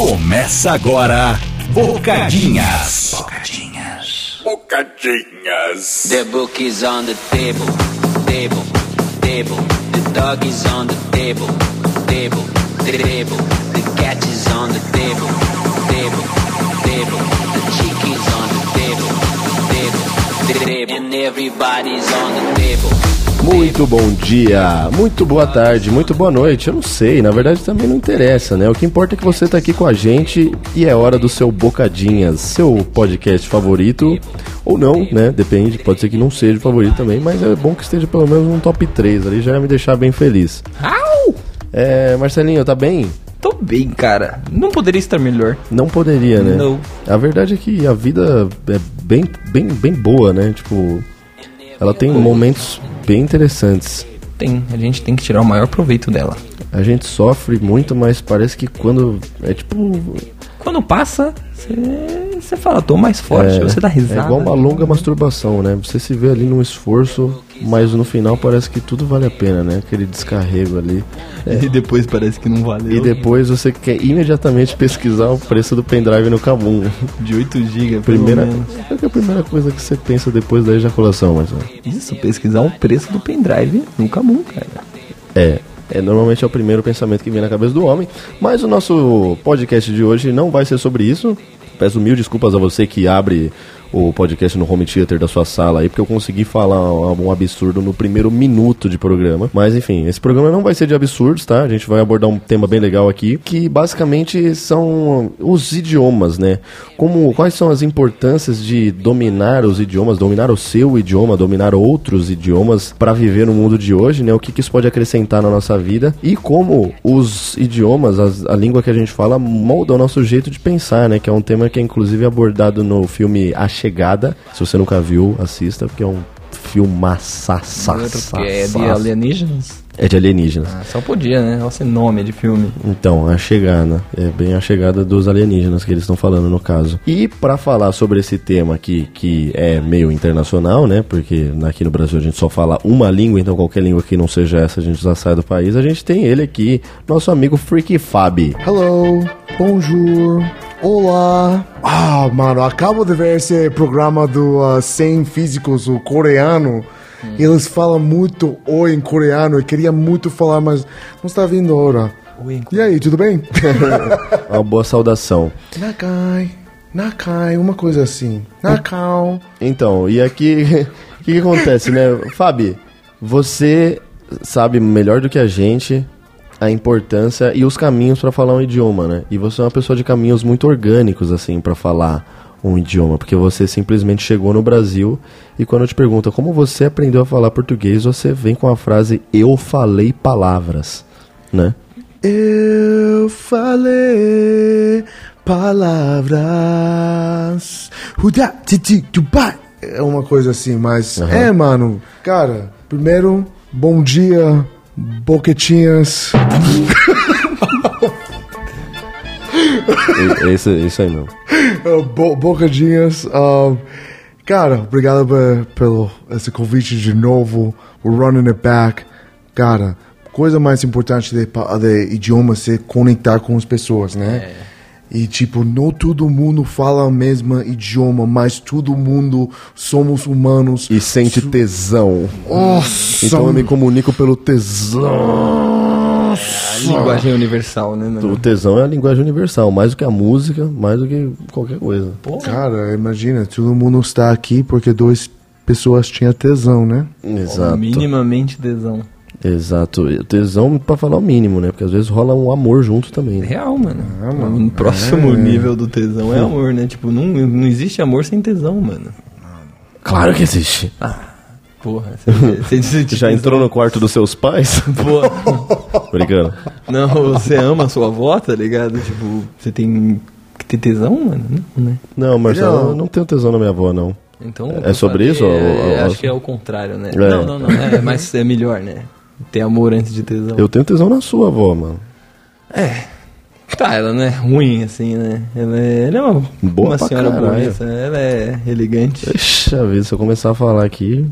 Começa agora, Bocadinhas. Bocadinhas. Bocadinhas. The book is on the table, table, table. The dog is on the table, table, table. The cat is on the table, table, table. The chick is on the table, table, table. And everybody's on the table. Muito bom dia, muito boa tarde, muito boa noite. Eu não sei, na verdade também não interessa, né? O que importa é que você tá aqui com a gente e é hora do seu Bocadinhas, seu podcast favorito. Ou não, né? Depende, pode ser que não seja o favorito também, mas é bom que esteja pelo menos um top 3 ali, já ia me deixar bem feliz. Au! É, Marcelinho, tá bem? Tô bem, cara. Não poderia estar melhor. Não poderia, né? Não. A verdade é que a vida é bem, bem, bem boa, né? Tipo, ela tem momentos bem interessantes. Tem, a gente tem que tirar o maior proveito dela. A gente sofre muito, mas parece que quando. É tipo. Quando passa, você fala, tô mais forte, É, você dá risada. É igual uma longa masturbação, né? Você se vê ali num esforço, mas no final parece que tudo vale a pena, né? Aquele descarrego ali. E depois parece que não valeu. E depois você quer imediatamente pesquisar o preço do pendrive no Kabum. De 8 GB, Primeira, qual é a primeira coisa que você pensa depois da ejaculação, Marcelo? Isso, pesquisar o preço do pendrive no Camun, cara. É, é, normalmente é o primeiro pensamento que vem na cabeça do homem. Mas o nosso podcast de hoje não vai ser sobre isso. Peço mil desculpas a você que abre o podcast no home theater da sua sala aí, porque eu consegui falar um absurdo no primeiro minuto de programa. Mas enfim, esse programa não vai ser de absurdos, tá? A gente vai abordar um tema bem legal aqui, que basicamente são os idiomas, né? Como, quais são as importâncias de dominar os idiomas, dominar o seu idioma, dominar outros idiomas para viver no mundo de hoje, né? O que, que isso pode acrescentar na nossa vida e como os idiomas, as- a língua que a gente fala, moldam o nosso jeito de pensar, né? Que é um tema que é inclusive abordado no filme A Chegada. Se você nunca viu, assista, porque é um filmaçaça. Que é de alienígenas. É de alienígenas. Ah, só podia, né? Esse nome de filme. Então, a chegada. É bem a chegada dos alienígenas que eles estão falando no caso. E pra falar sobre esse tema aqui, que é meio internacional, né? Porque aqui no Brasil a gente só fala uma língua, então qualquer língua que não seja essa a gente já sai do país. A gente tem ele aqui, nosso amigo Freaky Fabi. Hello, bonjour, olá. Ah, mano, acabo de ver esse programa do uh, 100 Físicos, o coreano. Eles falam muito oi em coreano. Eu queria muito falar, mas não está vindo a hora. E aí, tudo bem? Uma boa saudação. Nakai, Nakai, uma coisa assim. Nakao. Então, e aqui, o que, que acontece, né? Fabi, você sabe melhor do que a gente a importância e os caminhos pra falar um idioma, né? E você é uma pessoa de caminhos muito orgânicos, assim, pra falar um idioma, porque você simplesmente chegou no Brasil e quando eu te pergunto como você aprendeu a falar português, você vem com a frase eu falei palavras, né? Eu falei palavras. É uma coisa assim, mas. É, mano. Cara, primeiro, bom dia, boquetinhas. É isso, isso aí, meu. Uh, bo bocadinhas. Uh, cara, obrigado pe- pelo esse convite de novo. We're running it back. Cara, coisa mais importante de, de idioma é se conectar com as pessoas, né? E tipo, não todo mundo fala o mesmo idioma, mas todo mundo somos humanos. E sente tesão. Nossa! Então eu me comunico pelo tesão. A linguagem universal, né, O mano? tesão é a linguagem universal, mais do que a música, mais do que qualquer coisa. Cara, imagina, todo mundo está aqui porque duas pessoas tinham tesão, né? Exato. Minimamente tesão. Exato. Tesão pra falar o mínimo, né? Porque às vezes rola um amor junto também. Né? Real, mano. O próximo nível do tesão é amor, né? Tipo, não, não existe amor sem tesão, mano. Claro que existe. Porra, você, você, você Você já entrou no quarto dos seus pais? Porra. Brincando. Não, você ama a sua avó, tá ligado? Tipo, você tem que ter tesão, mano? Não, né? Não, Marcelo, Não. eu não tenho tesão na minha avó, não. Então, É sobre isso, É, ou- ou- acho que é o contrário, né? É. Não, não, não. É, mas é melhor, né? Ter amor antes de tesão. Eu tenho tesão na sua avó, mano. Tá, ela não é ruim, assim, né? Ela é, ela é uma, Boa uma senhora caralho. bonita. Ela é elegante. Deixa ver se eu começar a falar aqui.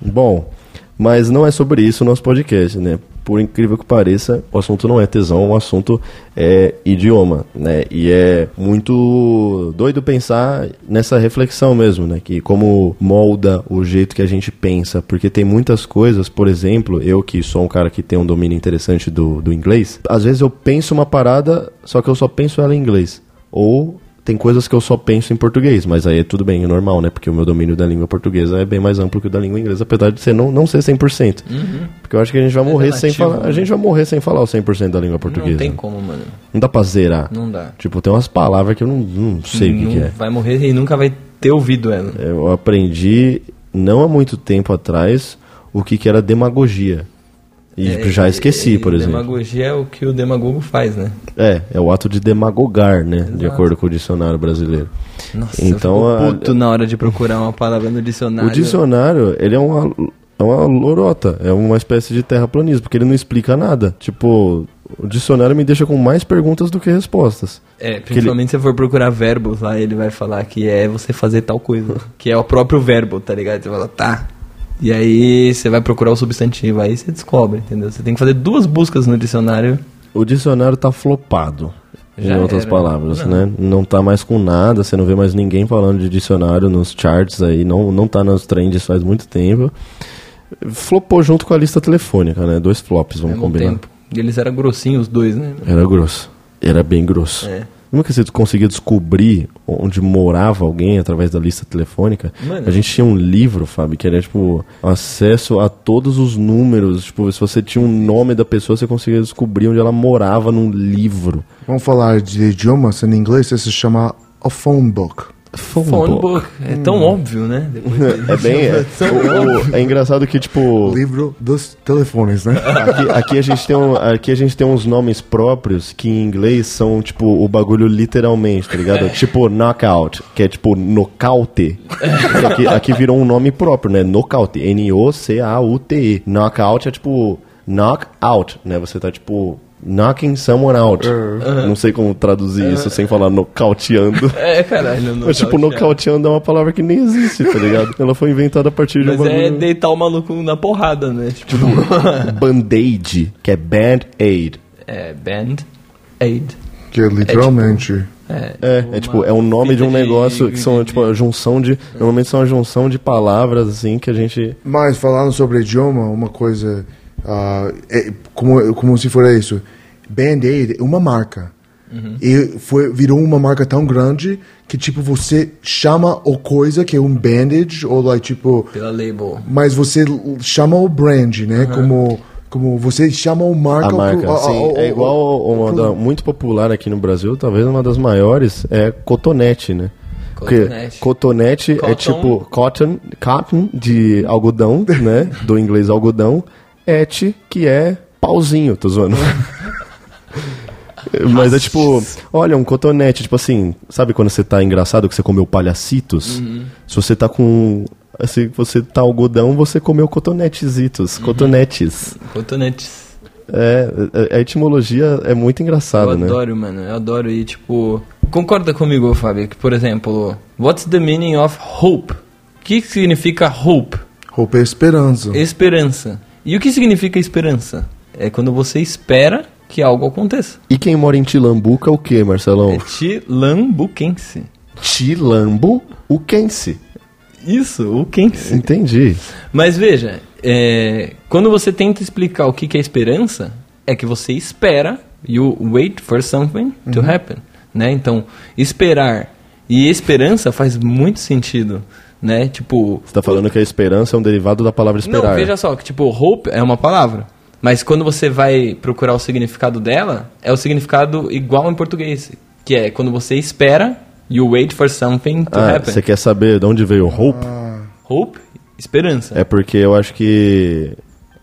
Bom, mas não é sobre isso o nosso podcast, né? Por incrível que pareça, o assunto não é tesão, o assunto é idioma, né? E é muito doido pensar nessa reflexão mesmo, né? Que como molda o jeito que a gente pensa, porque tem muitas coisas, por exemplo, eu que sou um cara que tem um domínio interessante do, do inglês, às vezes eu penso uma parada, só que eu só penso ela em inglês. Ou tem coisas que eu só penso em português, mas aí é tudo bem, é normal, né? Porque o meu domínio da língua portuguesa é bem mais amplo que o da língua inglesa, apesar de ser não, não ser 100%. Porque eu acho que a gente vai É morrer sem relativo, falar, a né? gente vai morrer sem falar o 100% da língua portuguesa. Não tem como, mano. Não dá pra zerar. Não dá. Tipo, tem umas palavras que eu não, não sei o que, não que é. vai morrer e nunca vai ter ouvido ela. Eu aprendi, não há muito tempo atrás, o que, que era demagogia. E É, já esqueci, por exemplo. Demagogia é o que o demagogo faz, né? É, é o ato de demagogar, né? De acordo com o dicionário brasileiro. Nossa, Então, eu a- fico puto na hora de procurar uma palavra no dicionário. O dicionário, ele é uma, é uma lorota, é uma espécie de terraplanismo, porque ele não explica nada. Tipo, o dicionário me deixa com mais perguntas do que respostas. É, principalmente se você for procurar verbos lá, ele vai falar que é você fazer tal coisa. que é o próprio verbo, tá ligado? Você fala, tá. E aí você vai procurar o substantivo, aí você descobre, entendeu? Você tem que fazer duas buscas no dicionário. O dicionário tá flopado. Já em outras era. palavras, Não. né? Não tá mais com nada, você não vê mais ninguém falando de dicionário nos charts aí, não, não tá nos trends faz muito tempo. Flopou junto com a lista telefônica, né? Dois flops, vamos mesmo combinar. tempo. E eles eram grossinhos os dois, né? Era grosso. Era bem grosso. É. Lembra que você conseguia descobrir onde morava alguém através da lista telefônica? Mano. A gente tinha um livro, Fábio, que era tipo acesso a todos os números. Tipo, se você tinha um nome da pessoa, você conseguia descobrir onde ela morava num livro. Vamos falar de idiomas em inglês, isso se chama a phone book. Phone, Phone book. book. É tão óbvio, né? Depois É bem. É, o- o- é engraçado que, tipo. Livro dos telefones, né? Aqui, aqui a gente tem um, aqui a gente tem uns nomes próprios que em inglês são tipo o bagulho literalmente, tá ligado? Tipo knockout, que é tipo nocaute. Que Aqui, aqui virou um nome próprio, né? Nocaute, N O C A U T E. Knockout é tipo knock out, né? Você tá tipo knocking someone out. Não sei como traduzir isso sem falar nocauteando. É, caralho. Mas tipo, nocauteando é uma palavra que nem existe, tá ligado? Ela foi inventada a partir de um Mas é deitar o maluco na porrada, né? Tipo, Band-aid, que é band-aid. é band aid. Que é literalmente. É, É, é tipo, é o nome de um fita de- negócio que são, tipo, a junção de. Normalmente são a junção de palavras, assim, que a gente. Mas falando sobre idioma, uma coisa. Ah, é como, como se for isso. Band-Aid é uma marca. E foi, virou uma marca tão grande que, tipo, você chama o coisa que é um bandage, ou, like, tipo. pela label. Mas você chama o brand, né? Como, como você chama o marca. A marca, pro- a- sim. a- a- É igual uma da, muito popular aqui no Brasil, talvez uma das maiores, é cotonete, né? Porque Cotonete. cotonete é Cotton. tipo cotton, cotton de algodão, né? Do inglês algodão. Et, que é pauzinho, tô zoando. Mas é tipo, olha, um cotonete, tipo assim, sabe quando você tá engraçado que você comeu palhacitos? Se você tá com. Se você tá algodão, você comeu cotonetezitos, cotonetes. Cotonetes. É, a- a etimologia é muito engraçada, Eu né? adoro, mano. Eu adoro. E, tipo, concorda comigo, Fábio, que, por exemplo, what's the meaning of hope? O que significa hope? Roupa é esperança. Esperança. E o que significa esperança? É quando você espera que algo aconteça. E quem mora em Tilambuca, o que, Marcelão? É tilambuquense. Tilambu, o Kense. Isso, o quense. Entendi. Mas veja, é, quando você tenta explicar o que, que é esperança, é que você espera, you wait for something to happen, né? Então, esperar e esperança faz muito sentido, né? Tipo, Você tá falando que a esperança é um derivado da palavra esperar. não, veja só, que tipo, hope é uma palavra. Mas quando você vai procurar o significado dela, é o significado igual em português. Que é quando você espera, you wait for something to Ah, happen. você quer saber de onde veio hope? Hope, esperança. É porque eu acho que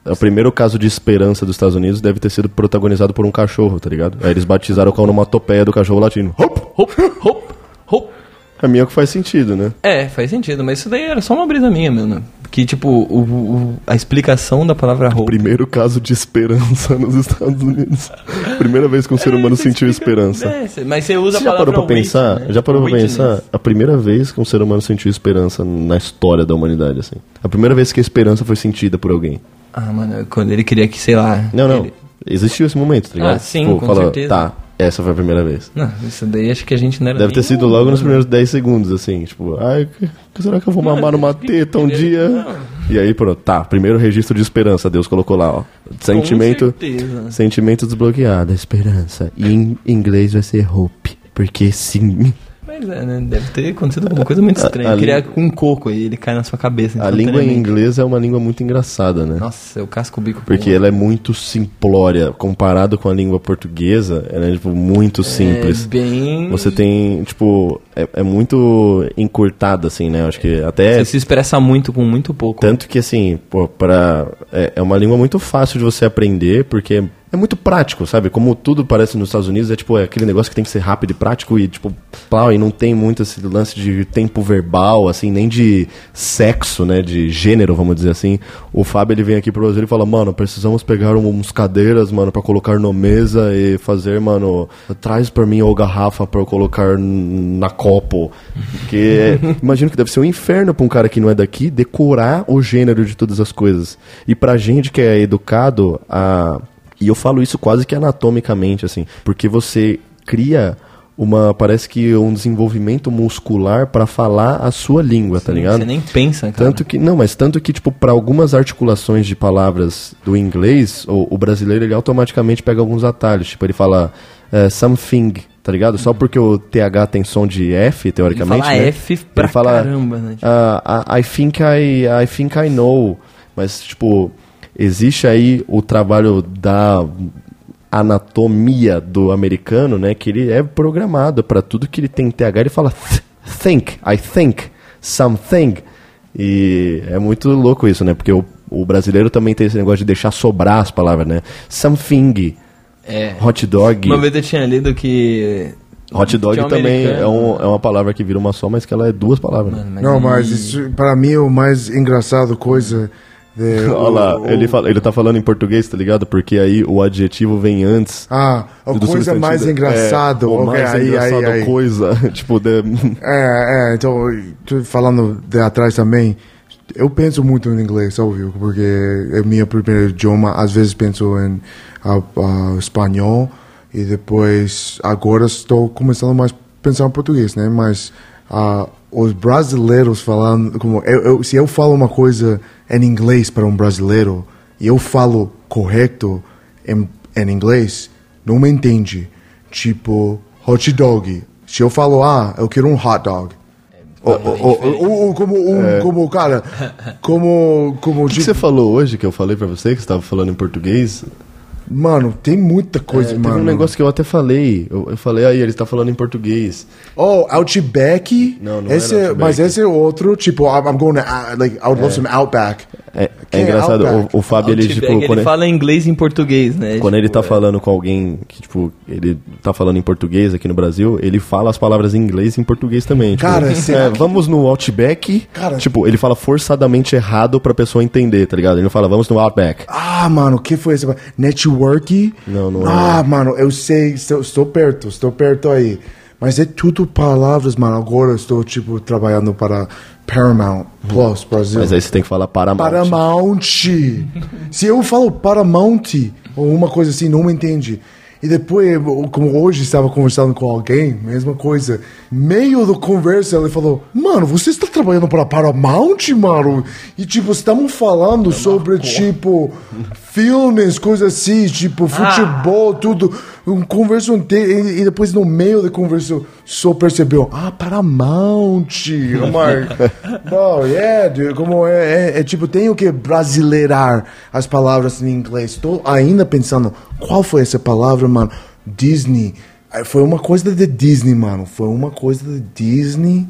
o primeiro caso de esperança dos Estados Unidos deve ter sido protagonizado por um cachorro, tá ligado? Aí eles batizaram com a onomatopeia do cachorro latino. Hope! Hope, hope, hope. A minha que faz sentido, né? É, faz sentido, mas isso daí era só uma brisa minha, mano. Que, tipo, o, o- a explicação da palavra hope. Primeiro caso de esperança nos Estados Unidos. Primeira vez que um ser É, humano você sentiu explica- esperança. É, mas você usa Você a já palavra parou pra pensar? né? Já parou pra Witness. pensar? A primeira vez que um ser humano sentiu esperança na história da humanidade, assim. A primeira vez que a esperança foi sentida por alguém. Ah, mano, quando ele queria que, sei lá. Não, não. ele- Existiu esse momento, tá ligado? Ah, sim, com certeza. Tá, essa foi a primeira vez. Não, isso daí acho que a gente não era Deve ter sido logo nos primeiros 10 segundos, assim, tipo, ai, que- será que eu vou mamar numa teta um dia? E aí, pronto, tá, primeiro registro de esperança, Deus colocou lá, ó. Sentimento, certeza. sentimento desbloqueado, esperança. E em inglês vai ser hope, porque sim. Mas é, né? Deve ter acontecido alguma coisa muito A- estranha. a queria língua- com um coco e ele cai na sua cabeça. A língua em inglês é uma língua muito engraçada, né? Nossa, eu casco o bico. Porque ela é muito simplória, comparado com a língua portuguesa, ela é, tipo, muito simples. É bem... Você tem, tipo, é, é muito encurtada, assim, né? Eu Acho que até. Você se expressa muito com muito pouco. Tanto que, assim, pô, pra, é, é uma língua muito fácil de você aprender, porque é muito prático, sabe? Como tudo parece nos Estados Unidos, é tipo, é aquele negócio que tem que ser rápido e prático e, tipo, plau, e não tem muito esse lance de tempo verbal, assim, nem de sexo, né? De gênero, vamos dizer assim. O Fábio, ele vem aqui pro Brasil e fala, mano, precisamos pegar uns cadeiras, mano, pra colocar na mesa e fazer, mano, traz pra mim ou garrafa pra eu colocar na copo. Porque imagino que deve ser um inferno pra um cara que não é daqui decorar o gênero de todas as coisas. E pra gente que é educado, a... e eu falo isso quase que anatomicamente, assim, porque você cria uma, parece que um desenvolvimento muscular pra falar a sua língua, tá ligado? Você nem pensa, cara. Tanto que, não, mas tanto que, tipo, para algumas articulações de palavras do inglês, o, o brasileiro ele automaticamente pega alguns atalhos. Tipo, ele fala eh, something, tá ligado? Só porque o TH tem som de F, Ele teoricamente. fala né? F pra ele fala, caramba, né? Ah, I, I think I, I think I know. Mas, tipo, existe aí o trabalho da anatomia do americano, né? Que ele é programado para tudo que ele tem TH, ele fala th- think, I think, something. E é muito louco isso, né? Porque o, o brasileiro também tem esse negócio de deixar sobrar as palavras, né? Something, é. hot dog. Uma vez eu tinha lido que... Hot dog o também é, um- é uma palavra que vira uma só, mas que ela é duas palavras. Mano, Não, aí- mas isso, para mim, o mais engraçado coisa... De, Olha lá, o- ele, fala, ele tá falando em português, tá ligado? Porque aí o adjetivo vem antes. Ah, a do coisa mais É, engraçado. o ok, mais aí, engraçado aí, aí. coisa. tipo, de... É, é, então, falando de atrás também, eu penso muito em inglês, óbvio, porque é meu primeiro idioma, às vezes penso em ah, ah, espanhol, e depois, agora estou começando mais a pensar em português, né, mas ah, os brasileiros falando, como, eu, eu- se eu falo uma coisa em inglês para um brasileiro, e eu falo correto em, em inglês, não me entende. Tipo, hot dog. Se eu falo, ah, eu quero um hot dog. Ou, ou- ou- ou- ou como um, como, cara, como, como, O que tipo, você falou hoje, que eu falei pra você, que você tava falando em português? Mano, tem muita coisa, É, mano. um negócio que eu até falei. Eu, eu falei, aí, ele tá falando em português. Oh, Outback. Não, não esse, era Outback. Mas esse é outro, tipo, I'm, I'm going to, uh, like, I would love some Outback. É, é é engraçado, o, o Fábio, ele, tipo, ele quando, fala inglês em português, né? quando ele Tipo, tá é. falando com alguém que, tipo, ele tá falando em português aqui no Brasil, ele fala as palavras em inglês e em português também. Tipo, Cara, é, vamos no Outback. Cara- tipo, ele fala forçadamente errado pra pessoa entender, tá ligado? Ele não fala, vamos no Outback. Ah, mano, o que foi esse? Network? Não, não Ah, mano, eu sei, estou, estou perto, estou perto aí. Mas é tudo palavras, mano. Agora eu estou, tipo, trabalhando para Paramount Plus Brasil. Mas aí você tem que falar Paramount. Paramount. Se eu falo Paramount ou uma coisa assim, não me entende. E depois, eu- como hoje estava conversando com alguém, mesma coisa. Meio da conversa, ele falou: Mano, você está trabalhando para Paramount, mano? E tipo, estamos falando sobre, tipo, filmes, coisas assim, tipo, futebol, tudo. Um conversa inteiro. E, e depois, no meio da conversa, só percebeu: Ah, Paramount. Bro, yeah, dude, como é, é, é tipo, tenho que brasileirar as palavras em inglês. Estou ainda pensando, qual foi essa palavra, mano? Disney. Foi uma coisa de Disney, mano. Foi uma coisa de Disney.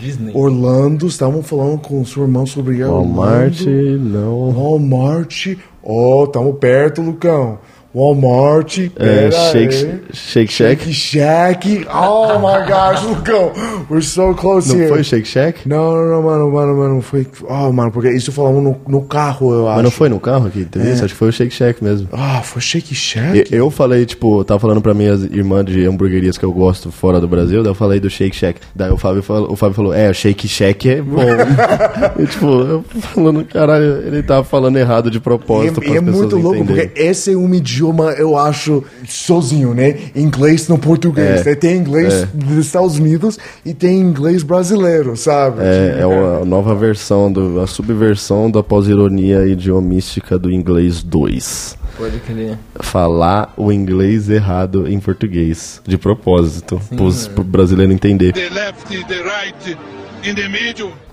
Disney. Orlando, estavam falando com o seu irmão sobre Walmart, Orlando. não. Walmart. Oh, estamos perto, Lucão. Walmart, É, Shake, aí. Shake Shack. Shake Shack. Oh my gosh, Lucão. We're so close Não here. foi Shake Shack? Não, não, não, mano, mano, mano, foi. Oh, mano, porque isso falamos no, no carro, eu acho. Mas não foi no carro que teve isso? Acho que foi o Shake Shack mesmo. Ah, foi Shake E- Shack? Eu falei, tipo, tava falando pra minhas irmãs de hamburguerias que eu gosto fora do Brasil, daí eu falei do Shake Shack. Daí o Fábio falou, o Fábio falou é, o Shake Shack é bom. e, tipo, eu falando, caralho, ele tava falando errado de E propósito é, e é as pessoas muito louco, entenderem. porque esse é um idioma, eu acho, sozinho, né? Inglês no português. É, né? Tem inglês é. dos Estados Unidos e tem inglês brasileiro, sabe? É, é uma nova versão, do, a subversão da pós-ironia idiomística do inglês 2. Pode crer. Falar o inglês errado em português, de propósito, pros, pro brasileiro entender. the left, the right.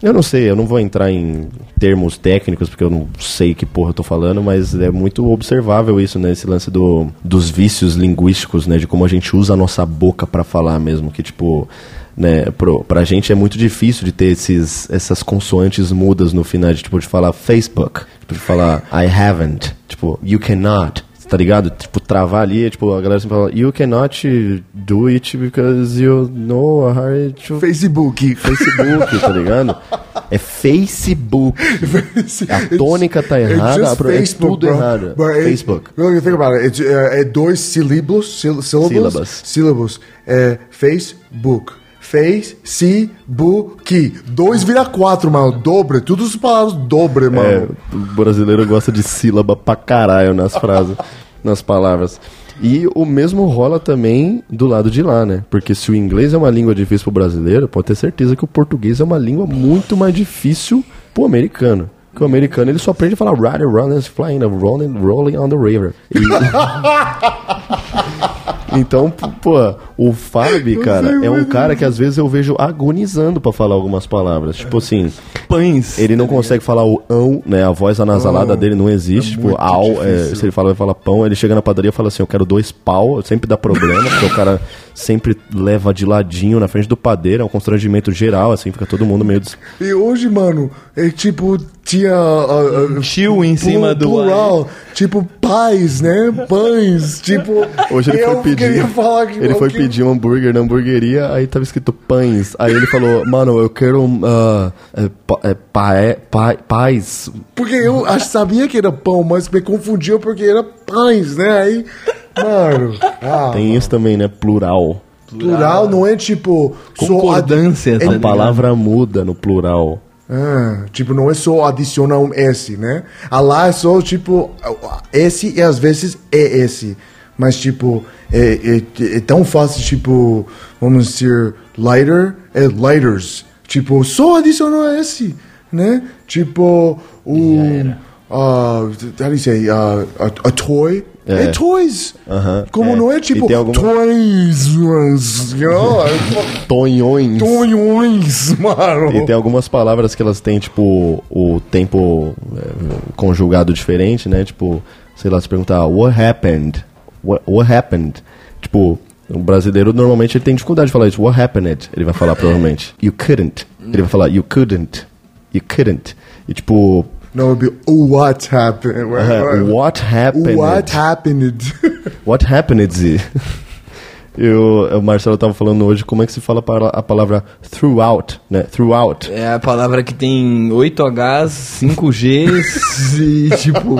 Eu não sei, eu não vou entrar em termos técnicos, porque eu não sei que porra eu tô falando, mas é muito observável isso, né? Esse lance do, dos vícios linguísticos, né? De como a gente usa a nossa boca pra falar mesmo, que tipo... Né, pro, pra gente é muito difícil de ter esses, essas consoantes mudas no final, de, tipo, de falar Facebook, tipo, de falar I haven't, tipo, you cannot, tá ligado? Tipo, travar ali, é, tipo, a galera sempre fala, you cannot do it because you know how to Facebook. Facebook, tá ligado? É Facebook. A tônica tá errada, just é tudo errado. It- Facebook. Look, think about it. É dois sílabos, síl sílabos, Sílabas. sílabos. É Facebook. Facebook. Dois vira quatro, mano. Dobre. Tudo as palavras dobre, É, mano. o brasileiro gosta de sílaba pra caralho nas frases, nas palavras. E o mesmo rola também do lado de lá, né? Porque se o inglês é uma língua difícil pro brasileiro, pode ter certeza que o português é uma língua muito mais difícil pro americano. Que o americano ele só aprende a falar riding, running, flying, rolling, rolling on the river. E- Então, pô, o Fábio, cara, é um cara que às vezes eu vejo agonizando pra falar algumas palavras. Tipo assim, Pães. ele não consegue falar o ão, né? A voz anasalada dele não existe. tipo, muito au, é, se ele fala, vai falar pão, ele chega na padaria e fala assim: Eu quero dois pau. Sempre dá problema, porque o cara sempre leva de ladinho na frente do padeiro. É um constrangimento geral, assim, fica todo mundo meio. Des... E hoje, mano, é tipo, tinha. Uh, uh, Tio em cima do Plural. Tipo, pais, né? Pães. Tipo. Hoje ele eu foi pedir. falar que ele foi que- pedir um hambúrguer na hamburgueria, aí tava escrito pães. Aí ele falou, mano, eu quero um. ah, é, pa- é, paé- pa- paz. Porque eu sabia que era pão, mas me confundiu porque era pães, né? Aí. Mano. Ah, Tem isso também, né? Plural. plural não é tipo. Concordância, adi- tá é- A palavra muda no plural. Ah, tipo, não é só adicionar um S, né? A lá é só tipo S e às vezes é S. Mas, tipo, é, é, é tão fácil, tipo, vamos dizer, lighter é lighters. Tipo, só adicionar S, né? Tipo, o. Uh, how do you say? Uh, a, a toy? É, É. toys. Como é. não é E tipo tem alguma- toys, know? Tonhões. Tonhões, mano. E tem algumas palavras que elas têm, tipo, o tempo é, conjugado diferente, né? Tipo, sei lá, se perguntar, what happened? What, what happened? Tipo, o brasileiro normalmente ele tem dificuldade de falar isso. What happened? Ele vai falar provavelmente. You couldn't. Ele vai falar, you couldn't. You couldn't. E tipo, No, it'd be oh, what happened? uh, what happened? What happened? What happened? Z? Eu, o Marcelo tava falando hoje como é que se fala para a palavra throughout, né? Throughout. É a palavra que tem 8 Hs, 5 Gs e tipo.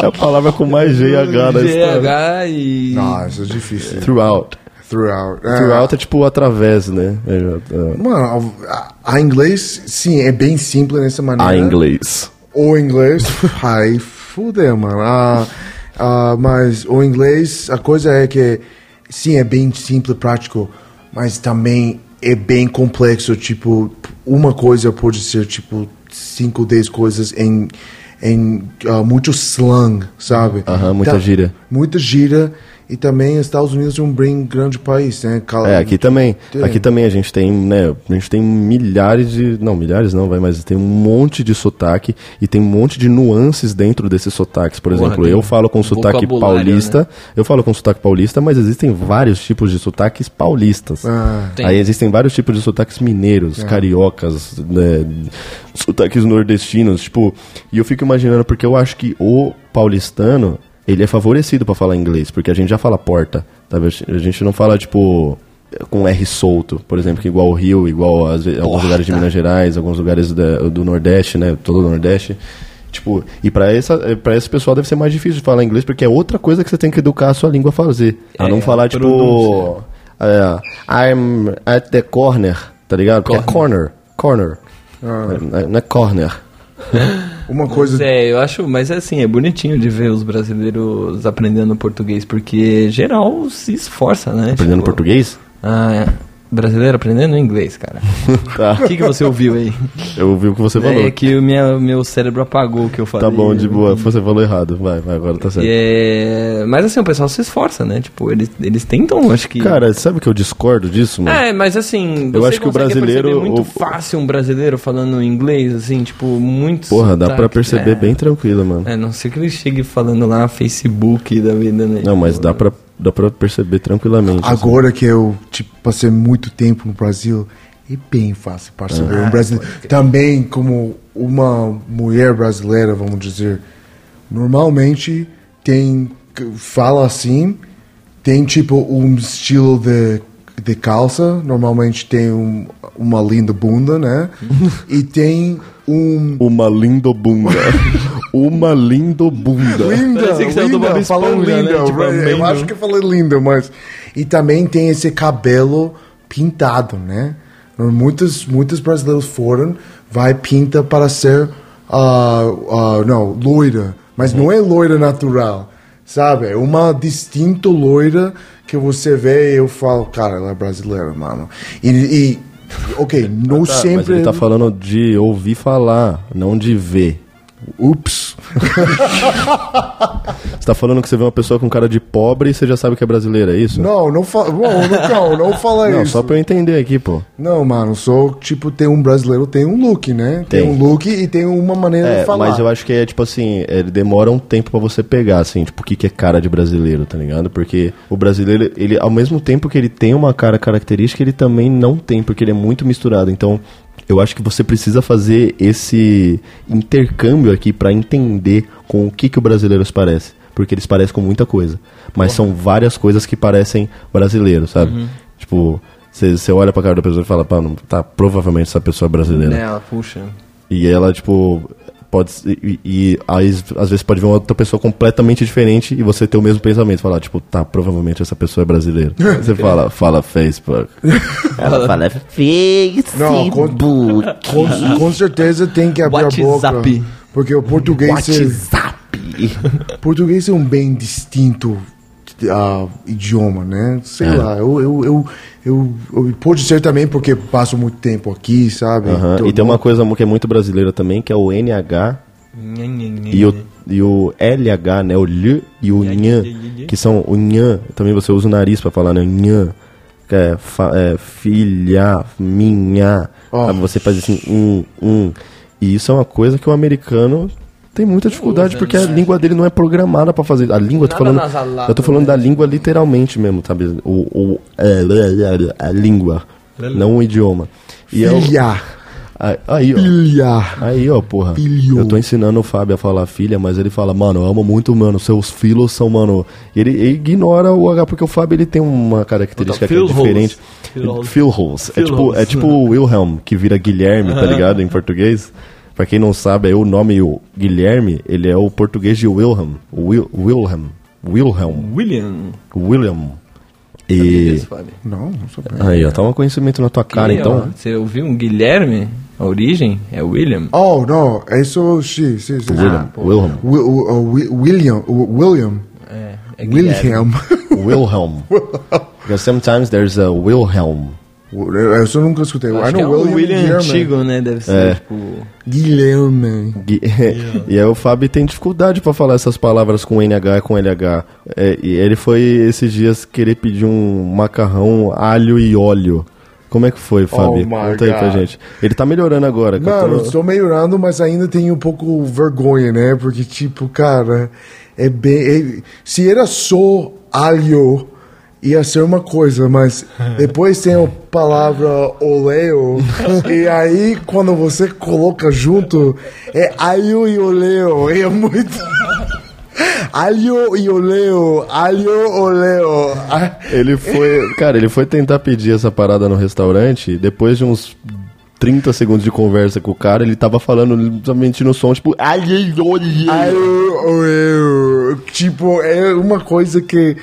É a palavra com mais G e H da história. GH e. Nossa, é difícil. Throughout. Throughout. É, Throughout é tipo através, né? É, é, Mano, a, a inglês, sim, é bem simples nessa maneira. A inglês. O inglês, ai, fudeu, mano. Ah, ah, mas o inglês, a coisa é que, sim, é bem simples, prático, mas também é bem complexo. Tipo, uma coisa pode ser, tipo, 5, 10 coisas em, em ah, muito slang, sabe? Aham, muita Tá- gíria. Muita gíria. E também os Estados Unidos é um bem grande país, né? Cal- É, aqui também. Tem. Aqui também a gente tem, né? A gente tem milhares de. Não, milhares não, vai, mas tem um monte de sotaque e tem um monte de nuances dentro desses sotaques. Por Porra, exemplo, eu falo com sotaque vocabulário, paulista. né? Eu falo com sotaque paulista, mas existem vários tipos de sotaques paulistas. Ah. Tem. Aí existem vários tipos de sotaques mineiros, cariocas, né, sotaques nordestinos, tipo, e eu fico imaginando porque eu acho que o paulistano ele é favorecido pra falar inglês, porque a gente já fala porta, sabe? A gente não fala, tipo, com R solto, por exemplo, que igual o Rio, igual às vezes, alguns lugares de Minas Gerais, alguns lugares da- do Nordeste, né? Todo o Nordeste. Tipo, e pra, essa, para esse pessoal deve ser mais difícil de falar inglês, porque é outra coisa que você tem que educar a sua língua a fazer. A É, não falar, a tipo, é, I'm at the corner, tá ligado? Porque é corner, corner. Não é- não é corner. Uma coisa. Pois é, eu acho, mas é assim, é bonitinho de ver os brasileiros aprendendo português, porque geral se esforça, né? Aprendendo Tipo, português? Ah, é. Brasileiro aprendendo inglês, cara. Tá. O que, que você ouviu aí? Eu ouvi o que você falou. É que o minha, meu cérebro apagou o que eu falei. Tá bom, de boa. Você falou errado. Vai, vai, agora tá certo. É... Mas assim, o pessoal se esforça, né? Tipo, eles, eles tentam, acho que. Cara, sabe que eu discordo disso, mano? É, mas assim, Eu acho que o brasileiro- perceber muito o- fácil um brasileiro falando inglês, assim, tipo, muito. Porra, dá sotaque. pra perceber É. bem tranquilo, mano. É, não sei que ele chegue falando lá Facebook da vida, né? Não, mas dá pra, dá pra perceber tranquilamente. assim. Agora que eu tipo, passei muito tempo no Brasil, é bem fácil perceber. Ah, um brasileiro, também como uma mulher brasileira, vamos dizer, normalmente tem fala assim, tem tipo um estilo de, de calça, normalmente tem um- uma linda bunda, né? e tem um Uma lindo bunda. Uma lindo bunda. Linda, linda, usou Bob falou Esponja, linda. né? Tipo, eu acho que eu falei linda, mas... E também tem esse cabelo pintado, né? Muitos, muitos brasileiros foram, vai pinta para ser, ah, ah, não, loira. Mas não é loira natural, sabe? É uma distinta loira que você vê e eu falo, cara, ela é brasileira, mano. E, e ok, não Tá, sempre... Mas ele tá falando de ouvir falar, não de ver. Ups. Você tá falando que você vê uma pessoa com cara de pobre e você já sabe que é brasileira, é isso? Não, não fala. Não, não, não fala Não, isso. só pra eu entender aqui, pô. Não, mano, só, tipo, tem um brasileiro, tem um look, né? Tem, Tem. um look e tem uma maneira É, de falar. mas eu acho que é tipo assim, ele demora um tempo pra você pegar, assim, tipo, o que, que é cara de brasileiro, tá ligado? Porque o brasileiro, ele, ao mesmo tempo que ele tem uma cara característica, ele também não tem, porque ele é muito misturado. Então, eu acho que você precisa fazer esse intercâmbio aqui pra entender com o que, que o brasileiro se parece. Porque eles parecem com muita coisa. Mas são várias coisas que parecem brasileiros, sabe? Tipo, você olha pra cara da pessoa e fala, pá, não, tá, provavelmente essa pessoa é brasileira. Né, ela puxa. E ela, tipo, pode. E, e aí, às vezes pode ver uma outra pessoa completamente diferente e você ter o mesmo pensamento. Falar, tipo, tá, provavelmente essa pessoa é brasileira. Você fala, fala Facebook. Ela fala Não, com, Facebook. com, com certeza tem que abrir a boca. WhatsApp. Porque o português é, WhatsApp. português é um bem distinto ah, idioma, né? Sei É. lá, eu, eu, eu, eu, eu- Pode ser também porque passo muito tempo aqui, sabe? Então, E tem uma coisa que é muito brasileira também, que é o NH e o, e o LH, né? O L e o Nhan, que são o Nhan. Também você usa o nariz pra falar, né? Nhan. Que é, fa- é filha, minha. Oh. Sabe? Você faz assim, um, um. E isso é uma coisa que o americano tem muita dificuldade, porque né? a língua dele não é programada pra fazer. A língua, eu tô falando. nasalado, Eu tô falando né? da língua literalmente mesmo, sabe? O, o, é, a língua, não o idioma. E é Filha. Aí, aí, ó. Filha. Aí, ó, porra. Filho. Eu tô ensinando o Fábio a falar filha, mas ele fala, mano, eu amo muito, mano. Seus filhos são, mano. Ele, ele ignora o H, porque o Fábio ele tem uma característica que é diferente. Philholes. Philholes. É tipo, é tipo o Wilhelm, que vira Guilherme, tá ligado? Em português. Pra quem não sabe, é o nome o Guilherme, ele é o português de Wilhelm. Wil, Wilhelm. Wilhelm. William. William. Sabia E. Não, não sou bem. Aí, ó, tá um conhecimento na tua cara, ó, então. Você ouviu um Guilherme? A origem é William. Oh, não, isso, sim, sim, sim. William. pô. Wilhelm. Wi- o- o Wi- William, o William, É, é Guilherme. William. Wilhelm. Because sometimes there's a Wilhelm. Eu só nunca escutei. Acho I que é William Guilherme. antigo, né? Deve ser, É. tipo... Guilherme. Gui- e aí o Fábio tem dificuldade pra falar essas palavras com NH e com LH. É, e ele foi esses dias querer pedir um macarrão alho e óleo. Como é que foi, Fábio? Oh Conta aí pra God. gente. Ele tá melhorando agora. que eu Mano, tô- estou melhorando, mas ainda tenho um pouco vergonha, né? Porque, tipo, cara, é bem. é- se era só alho, ia ser uma coisa, mas depois tem a palavra oleo, e aí quando você coloca junto, é alho e oleo, é muito. Alho e oleo, alho oleo. Ele foi. Cara, ele foi tentar pedir essa parada no restaurante. Depois de uns 30 segundos de conversa com o cara, ele tava falando somente no som, tipo. "Ai, olhe". Alho oleo. Tipo, é uma coisa que.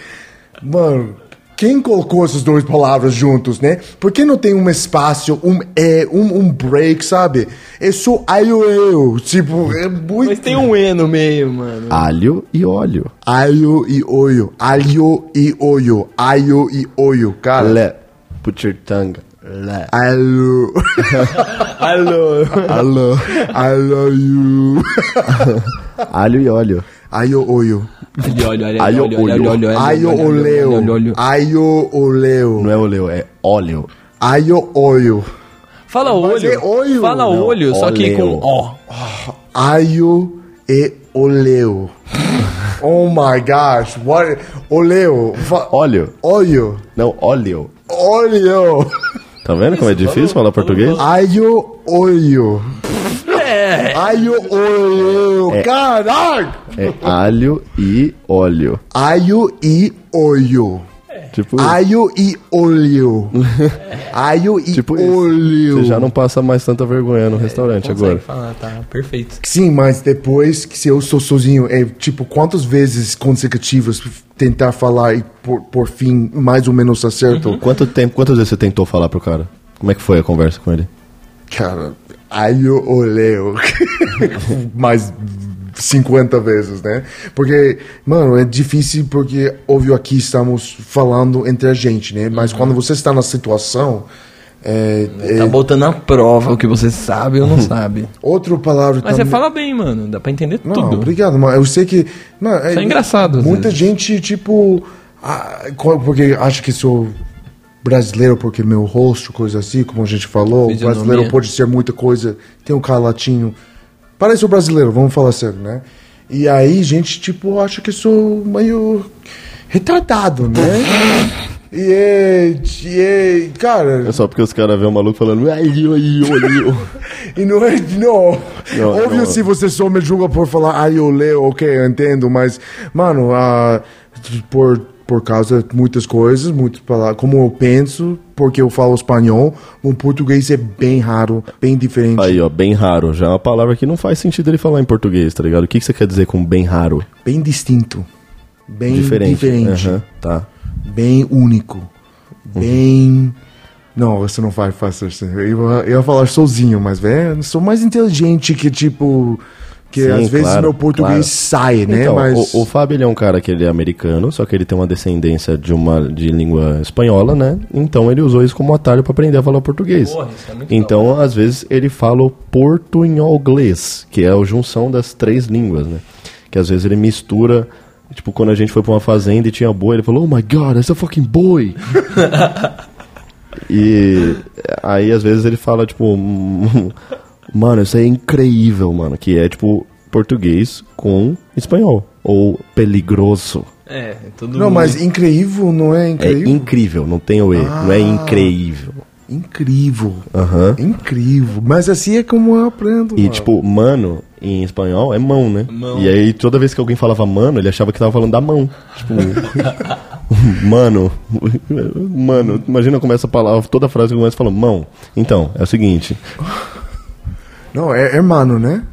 Mano. Quem colocou essas duas palavras juntos, né? Por que não tem um espaço, um, é, um, um break, sabe? É só alho eu. Tipo, é muito. Mas tem um E no meio, mano. Alho e óleo. Alho e olho. Alho e olho. Alho e olho, cara. Le. Put your tongue. Le. Alho. Alô. Alô. I love you. Alho e óleo. Olho. Olha, olha, olha, Alho olha, oleo. Alho oleo. Não é oleo, é óleo. Alho olho. Fala Mas olho. é olho. Fala Não, olho, só que com ó. Alho e oleo. Oh my gosh. What? Oleo. Óleo. Olho. Não, óleo. Olho. Tá vendo como é difícil falar português? Alho olho. É. Alho olho. Caralho. É alho e óleo. Alho e olho. Tipo, Alho e óleo. Alho e tipo isso. óleo. Você já não passa mais tanta vergonha no restaurante Consegue agora. falar, tá perfeito. Sim, mas depois que se eu sou sozinho, é tipo, quantas vezes consecutivas tentar falar e por, por fim, mais ou menos acerto? Quanto tempo, quantas vezes você tentou falar pro cara? Como é que foi a conversa com ele? Cara, alho oleo. mais 50 vezes, né? Porque, mano, é difícil porque, óbvio, aqui estamos falando entre a gente, né? Mas quando você está na situação, é, é Tá botando à prova o que você sabe ou não sabe. outra palavra Mas você fala bem, mano. Dá pra entender Não, tudo. obrigado, mas eu sei que. Não, Isso é engraçado, Muita vezes. gente, tipo. ah, porque acha que sou brasileiro porque meu rosto, coisa assim, como a gente falou. Fisionomia. Brasileiro pode ser muita coisa. Tem um cara latino. Parece o brasileiro, vamos falar sério, né? E aí, gente, tipo, acha que sou meio retardado, né? E é, e é. Cara. É só porque os caras vêem o maluco falando. Ai, oi, oi, E não é. Não. Não, Óbvio, não. se você só me julga por falar, ai, eu leio, ok, eu entendo, mas, mano, ah, por, por causa de muitas coisas, muitas palavras, como eu penso, porque eu falo espanhol, o português é bem raro, bem diferente. Aí, ó, bem raro. Já é uma palavra que não faz sentido ele falar em português, tá ligado? O que, que você quer dizer com bem raro? Bem distinto. Bem Diferente. diferente. Aham, tá. Bem único. Bem. Não, você não vai fazer assim. Eu ia, eu ia falar sozinho, mas, velho, sou mais inteligente que, tipo. Que Sim, às vezes claro, meu português claro. sai, né? Então, mas. o, o Fábio ele é um cara que ele é americano, só que ele tem uma descendência de uma de língua espanhola, né? Então ele usou isso como atalho para aprender a falar português. Porra, isso é muito então, às vezes ele fala o portunholês, que é a junção das três línguas, né? Que às vezes ele mistura, tipo, quando a gente foi pra uma fazenda e tinha boi, ele falou: "Oh my god, that's a fucking boy". e aí às vezes ele fala tipo, mano, isso é incrível, mano, que é tipo português com espanhol ou peligroso. É, é tudo. Não, mas incrível não é É incrível? incrível, não tem o E, não é incrível. Incrível. Aham. Incrível. Mas assim é como eu aprendo. E mano. tipo, mano, em espanhol é mão, né? Mão. E aí toda vez que alguém falava mano, ele achava que tava falando da mão. Tipo, mano, mano, imagina como essa palavra, toda frase começa falando mão. Então, é o seguinte. Não, é hermano, né?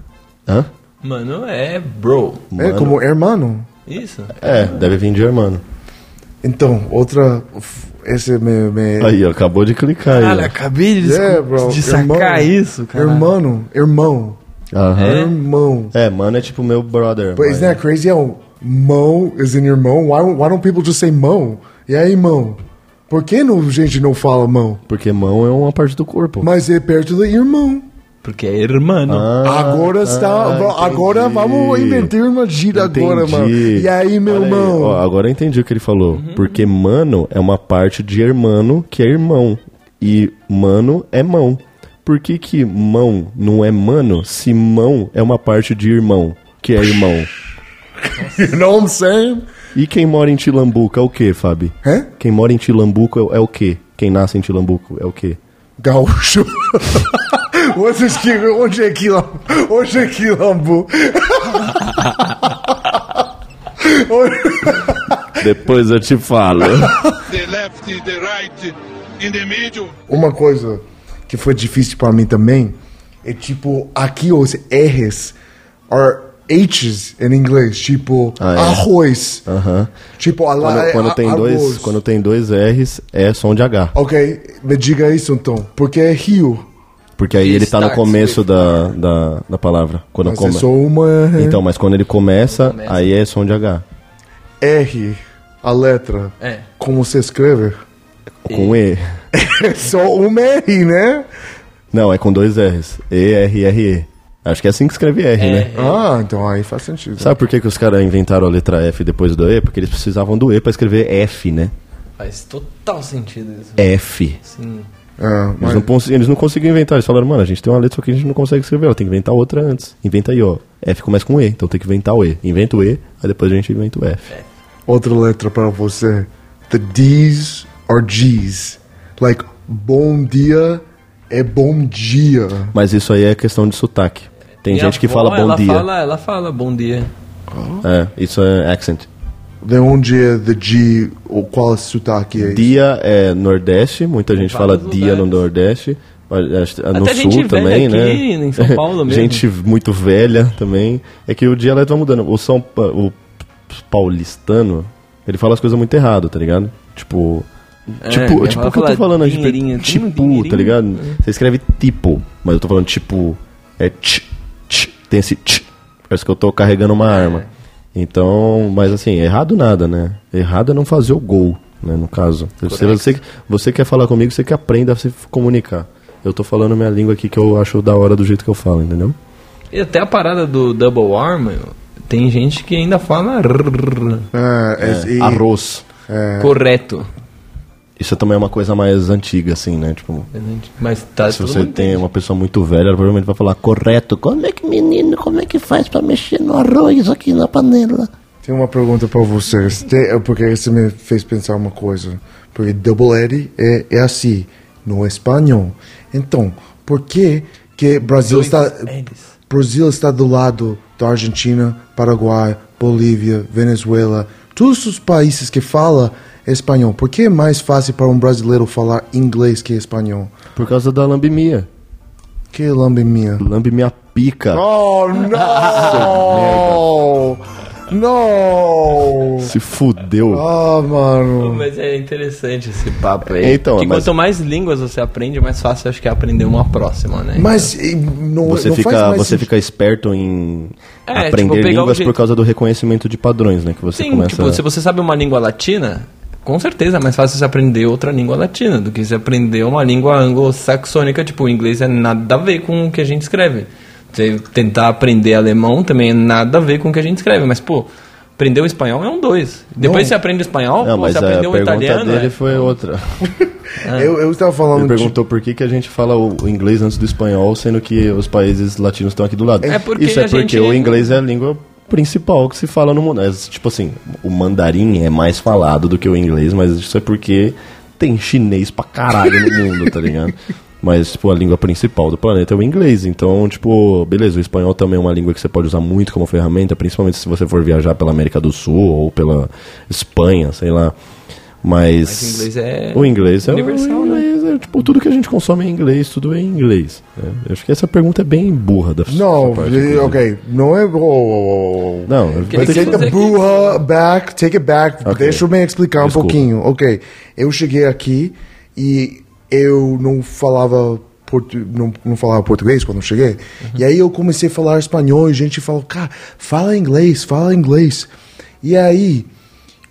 Hã? Mano, é bro. É Mano. como hermano. Isso. É, deve vir de hermano. Então, outra. Esse é meu. meu Aí, ó, acabou de clicar aí. Cara, ó. acabei de, É, bro. de sacar irmão. isso, cara. Irmão. Irmão. Aham. Irmão. É, mano é tipo meu brother. But mas- isn't that crazy how mão is in irmão? Why, why don't people just say mão? E aí, mão? Por que não, gente não fala mão? Porque mão é uma parte do corpo. Mas é perto do irmão. Porque é irmão. Ah, agora está. ah, agora entendi. vamos inventar uma gira agora, mano. Entendi. E aí, meu Olha aí, irmão? ó, agora eu entendi o que ele falou. Uhum. Porque mano é uma parte de irmão que é irmão. E mano é mão. Por que, que mão não é mano se mão é uma parte de irmão, que é irmão? You know what I'm saying? E quem mora em Tilambuco é o que, Fabi? Hã? Quem mora em Tilambuco é, é o que? Quem nasce em Tilambuco é o que? Gaúcho. Vocês que. Onde é Quilambu? Onde é Quilambu? Depois eu te falo. The left, the right, in the middle. Uma coisa que foi difícil para mim também é tipo, aqui os R's are H's em inglês, tipo Ah, é? arroz. Tipo, a, Quando, quando tem dois, quando tem dois R's, é som de H. Ok, me diga isso então. Porque é rio. Porque aí ele tá no começo da, da, da palavra. Quando Mas é come... só uma Então, mas quando ele começa, Começa. aí é som de H. R, a letra. É. Como se escreve? Com E. É só uma R, né? Não, é com dois R's. E-R-R-E. Acho que é assim que escreve R, É. né? Ah, então aí faz sentido. Sabe por que, que os caras inventaram a letra F depois do E? Porque eles precisavam do E pra escrever F, né? Faz total sentido isso. F. Sim. É, Eles mas, não, eles não conseguiam inventar. Eles falaram, mano, a gente tem uma letra só que a gente não consegue escrever. Ela tem que inventar outra antes. Inventa aí, ó. F começa com E, então tem que inventar o E. Inventa o E, aí depois a gente inventa o F. outra letra para você. The D's are G's. Like, bom dia é bom dia. Mas isso aí é questão de sotaque. Tem Minha gente que avó, fala bom ela dia. Fala, ela fala bom dia. É, isso é accent. De onde é the G, ou qual sotaque é isso? Dia é Nordeste, muita gente fala vários dia no lugares. Nordeste. mas, é, No Até sul gente velha também, né? aqui em São Paulo mesmo. gente muito velha também. É que o dialeto vai mudando. O São Pa- o paulistano, ele fala as coisas muito errado, tá ligado? Tipo. É, tipo, tipo o que eu tô falando, tipo, tipo, tá ligado? Você escreve tipo, mas eu tô falando tipo, é tch, tem esse tch, parece que eu tô carregando uma arma. Então, mas assim, errado nada, né? Errado é não fazer o gol, né, no caso. Se você, você quer falar comigo, você que aprenda a se comunicar. Eu tô falando minha língua aqui que eu acho da hora do jeito que eu falo, entendeu? E até a parada do double arm, tem gente que ainda fala rrr, É, é, e- Arroz. correto. Isso também é uma coisa mais antiga, assim, né? Tipo, Mas tá se você tem entende. uma pessoa muito velha, ela provavelmente vai falar correto. Como é que, menino, como é que faz pra mexer no arroz aqui na panela? Tem uma pergunta para vocês, é porque você me fez pensar uma coisa. Porque double L é, é assim, no espanhol. Então, por que que Brasil Dois está, L's. Brasil está do lado da Argentina, Paraguai, Bolívia, Venezuela, todos os países que falam espanhol? Por que é mais fácil para um brasileiro falar inglês que espanhol? Por causa da lambimia. Que. Lambe minha pica. Oh, não! Não! Se fudeu. Ah, Pô, mano. Mas é interessante esse papo aí. Então, Porque mas- quanto mais línguas você aprende, mais fácil acho que é aprender uma próxima, né? Mas não, Você, não faz fica, mais você sentido. fica esperto em É, aprender tipo, línguas jeito- por causa do reconhecimento de padrões, né? Que você Sim, começa tipo, se você sabe uma língua latina, com certeza é mais fácil você aprender outra língua latina do que você aprender uma língua anglo-saxônica. Tipo, o inglês é nada a ver com o que a gente escreve. Você tentar aprender alemão também é nada a ver com o que a gente escreve. Mas, pô, aprender o espanhol é um dois. Depois Não. você aprende o espanhol, Não, pô, mas você aprendeu o pergunta italiano. dele é. foi outra. Eu, eu estava falando. Ele de- perguntou por que, que a gente fala o inglês antes do espanhol, sendo que os países latinos estão aqui do lado. É porque Isso é porque gente- o inglês é a língua principal que se fala no mundo. É, tipo assim, o mandarim é mais falado do que o inglês, mas isso é porque tem chinês pra caralho no mundo, tá ligado? Mas, tipo, a língua principal do planeta é o inglês. Então, tipo, beleza, o espanhol também é uma língua que você pode usar muito como ferramenta, principalmente se você for viajar pela América do Sul ou pela Espanha, sei lá. Mas, Mas o inglês é o inglês é universal, o né? É, tipo, tudo que a gente consome em inglês, tudo é em inglês. né? Eu acho que essa pergunta é bem burra da Não, parte, eh, ok. Não é. oh, oh, oh. Não, vai ter Take que... the burra back, take it back. Ok. Deixa eu me explicar Desculpa. um pouquinho. Ok. Eu cheguei aqui e eu não falava. portu- Não, não falava português quando eu cheguei. E aí eu comecei a falar espanhol e a gente falou, cara, fala inglês, fala inglês. E aí,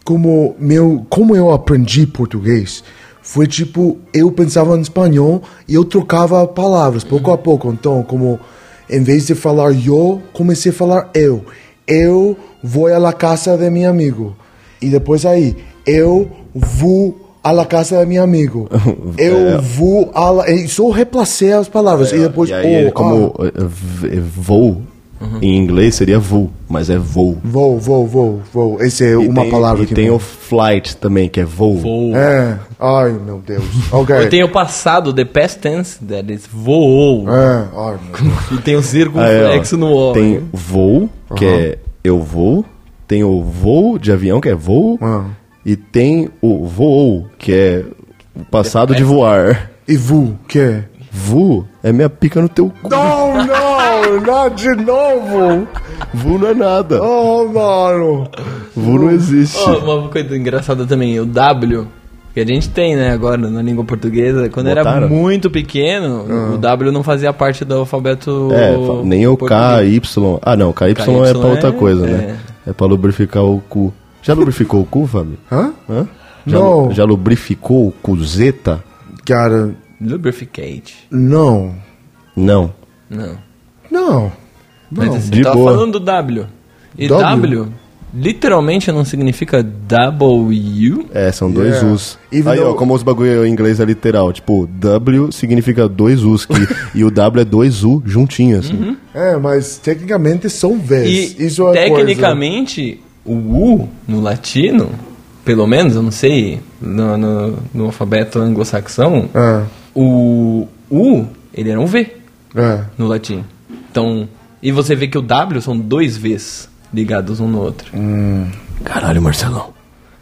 como, meu, como eu aprendi português, foi tipo, eu pensava em espanhol e eu trocava palavras pouco a pouco. Então, como em vez de falar eu, comecei a falar eu. Eu vou à casa de meu amigo. E depois aí, eu vou à la casa de meu amigo. Eu vou à la... Só replacei as palavras. e depois, É. E aí, oh, como ah, eh, voo, em inglês seria voo, mas é voo. vou, vou, vou, vou. Essa é E uma tem, palavra E que tem vou. o flight também, que é voo. Voo. É. Ai, meu Deus. Ok. Eu tenho o passado, the past tense, that is voou. É. Ai, meu Deus. E tem o circunflexo no O. Tem voo, que é eu vou. tem o voo de avião, que é voo, Ah. e tem o voou, que é o passado de voar. E vu, que é? Vu é minha pica no teu cu. Não, não, não de novo. Vu não é nada. Oh, mano. Vu não existe. Ó, uma coisa engraçada também, o W, que a gente tem, né, agora na língua portuguesa, quando era Botaram? muito pequeno, o W não fazia parte do alfabeto É, nem o português. KY. Ah, não, KY, KY é pra outra é- coisa, né? É pra lubrificar o cu. Já lubrificou o cu, Fábio? Hã? Hã? Já, Não. já lubrificou o cuzeta? Cara, Lubrificate. não. Não. Não. Não. Mas Não. você de tava boa. falando do W. E W? W, literalmente não significa W. É, são dois Yeah. U's. Even Aí, ó, though- como os bagulho em inglês é literal. Tipo, W significa dois U's. Que, e o W é dois U juntinhos, assim. Uhum. É, mas tecnicamente são V's. E Isso é tecnicamente, o U no latino, pelo menos, eu não sei, no, no, no alfabeto anglo-saxão, coisa. o U, ele era um V É, é. no latim. Então, e você vê que o W são dois V's ligados um no outro. Caralho, Marcelão.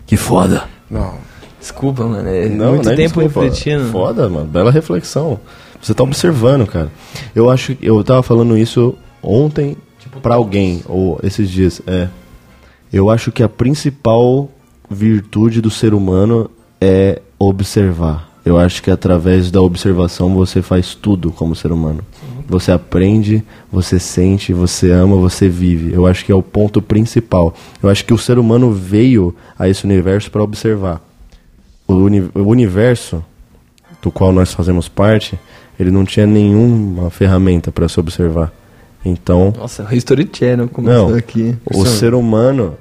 Que foda. Não. Desculpa, mano, é Não, muito não é tempo desculpa. refletindo. Foda, mano. Bela reflexão. Você tá observando, cara. Eu acho que eu tava falando isso ontem pra alguém, ou esses dias. É. Eu acho que a principal virtude do ser humano é observar. Eu acho que através da observação você faz tudo como ser humano. Você aprende, você sente, você ama, você vive. Eu acho que é o ponto principal. Eu acho que o ser humano veio a esse universo para observar o, uni- o universo do qual nós fazemos parte, ele não tinha nenhuma ferramenta para se observar. Então, Nossa, o History Channel começou não, aqui. o ser humano,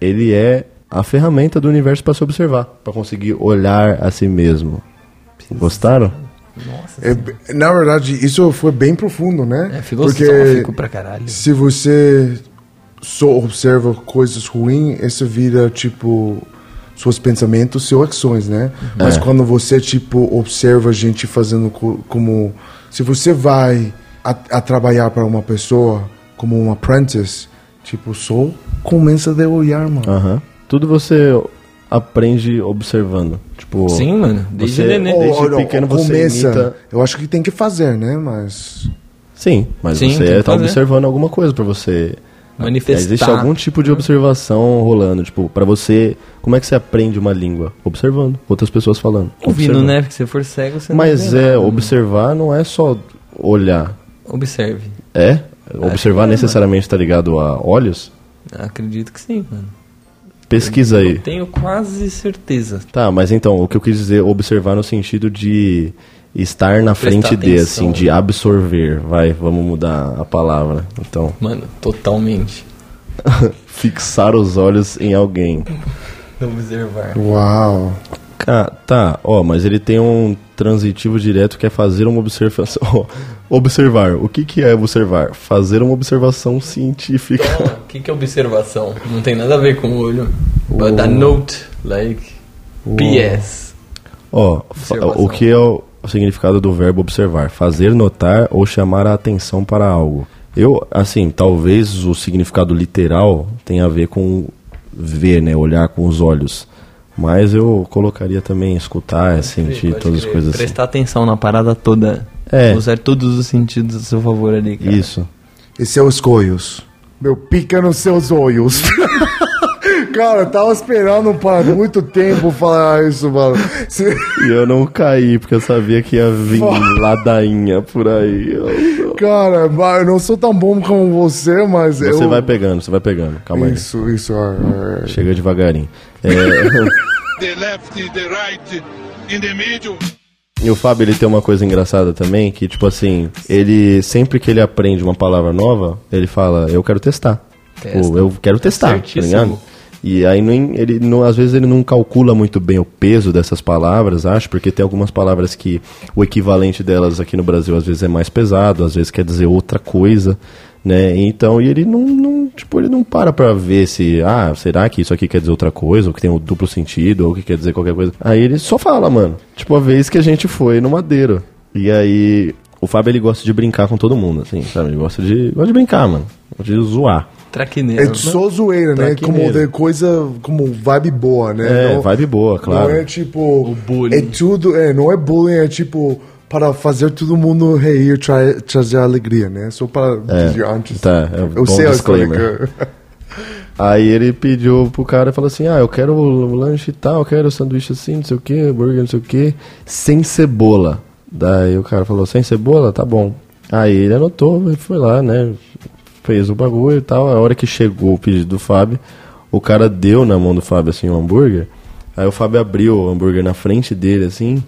ele é a ferramenta do universo para se observar, para conseguir olhar a si mesmo. Gostaram? É, na verdade, isso foi bem profundo, né? É filosófico Porque pra caralho. se você só observa coisas ruins, isso vira, tipo, seus pensamentos, suas ações, né? Mas É. quando você, tipo, observa gente fazendo co- como... Se você vai a, a trabalhar para uma pessoa como um apprentice, tipo, só começa a olhar, mano. Aham. Tudo você aprende observando. Tipo, Sim, mano, desde você- neném. Desde ou- pequeno você começa, imita- Eu acho que tem que fazer, né? Mas... Sim, mas Sim, você está observando alguma coisa para você Manifestar. Existe algum tipo de observação rolando, tipo, pra você, como é que você aprende uma língua? Observando, outras pessoas falando. Ouvindo, Observando. né? Porque se for cego, você Mas não é, nada, observar não é só olhar. Observe. É? Observar que é, necessariamente tá ligado a olhos? Acredito que sim, mano. Pesquisa aí. Tenho quase certeza. Tá, mas então, o que eu quis dizer, observar no sentido de estar na Prestar frente de, atenção. assim, de absorver. Vai, vamos mudar a palavra. Então, Mano, totalmente. fixar os olhos em alguém. Observar. Uau. Ca- tá, ó, mas ele tem um transitivo direto que é fazer uma observação. observar. O que, que é observar? Fazer uma observação científica. O que, que é observação? Não tem nada a ver com o olho. But a note, like PS. Ó, Observação. o que é o significado do verbo observar? Fazer notar ou chamar a atenção para algo. Eu, assim, talvez o significado literal tenha a ver com ver, né? Olhar com os olhos. Mas eu colocaria também escutar, sentir, todas as coisas assim. Prestar atenção na parada toda. É. Usar todos os sentidos a seu favor ali, cara. Isso. E seus coios? Meu, pica nos seus olhos. Cara, eu tava esperando por muito tempo falar isso, mano. Se- E eu não caí, porque eu sabia que ia vir ladainha por aí. Eu- Cara, eu não sou tão bom como você, mas eu... Você vai pegando, você vai pegando. Calma aí. Isso, isso. é, é. Chega devagarinho. É, The left, the right, in the middle. E o Fábio, ele tem uma coisa engraçada também, que tipo assim, ele sempre que ele aprende uma palavra nova, ele fala, eu quero testar. Testa. Ou eu quero testar, tá ligado? E aí não, ele não, às vezes ele não calcula muito bem o peso dessas palavras, acho, porque tem algumas palavras que o equivalente delas aqui no Brasil às vezes é mais pesado, às vezes quer dizer outra coisa, né? Então, e ele não, não tipo, ele não para pra ver se, ah, será que isso aqui quer dizer outra coisa, ou que tem um duplo sentido, ou que quer dizer qualquer coisa. Aí ele só fala, mano. Tipo, a vez que a gente foi no Madeiro. E aí O Fábio, ele gosta de brincar com todo mundo, assim, sabe? Ele gosta de, gosta de brincar, mano. Gosta de zoar. Traquineiro. É só zoeira, né? Como de coisa, como vibe boa, né? É, vibe boa, claro. Não é tipo. bullying. É tudo, é, não é bullying, é tipo para fazer todo mundo rir, tra trazer alegria, né? Só para É, dizer antes. tá, é um Eu sei disclaimer. Aí ele pediu pro cara e falou assim: Ah, eu quero o lanche e tal, eu quero o sanduíche assim, não sei o que, hambúrguer, não sei o que, sem cebola. Daí o cara falou: Sem cebola? Tá bom. Aí ele anotou e foi lá, né? Fez o bagulho e tal. A hora que chegou o pedido do Fábio, o cara deu na mão do Fábio assim o hambúrguer. Aí o Fábio abriu o hambúrguer na frente dele assim.